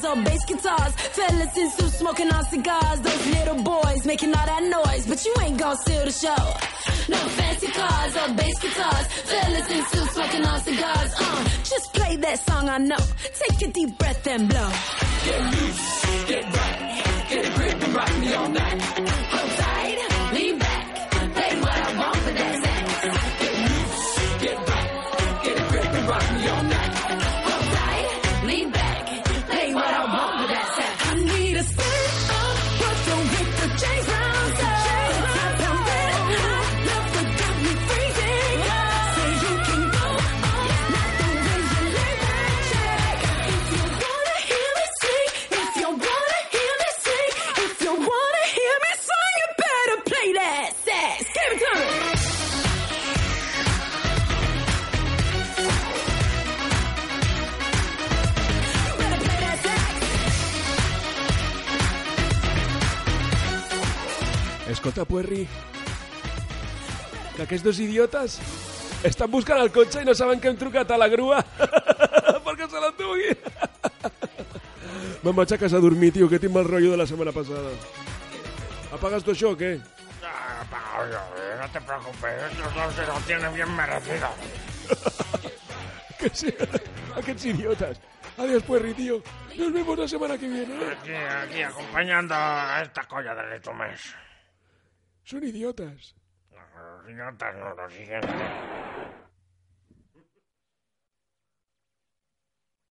Or bass guitars, fellas in suits smoking on cigars. Those little boys making all that noise, but you ain't gonna steal the show. No fancy cars or bass guitars, fellas in suits smoking on cigars. Uh, just play that song I know. Take a deep breath and blow. Get loose, get right, get a grip and rock me all night. Escolta, Puerri, que aquests dos idiotes estan buscant el cotxe i no saben que hem trucat [laughs] a la grua perquè se l'endugui. Me'n vaig a casa a dormir, tio, que tinc mal rotllo de la setmana passada. ¿Apagas tu això o què? No te preocupes, estos dos se lo tienen bien merecido. [laughs] Que sí, aquests idiotes. Adiós, Puerri, tío. Nos vemos la semana que viene. ¿eh? Aquí, aquí, acompañando a esta colla de tu mes. Son idiotas. Los idiotas no, los siguientes.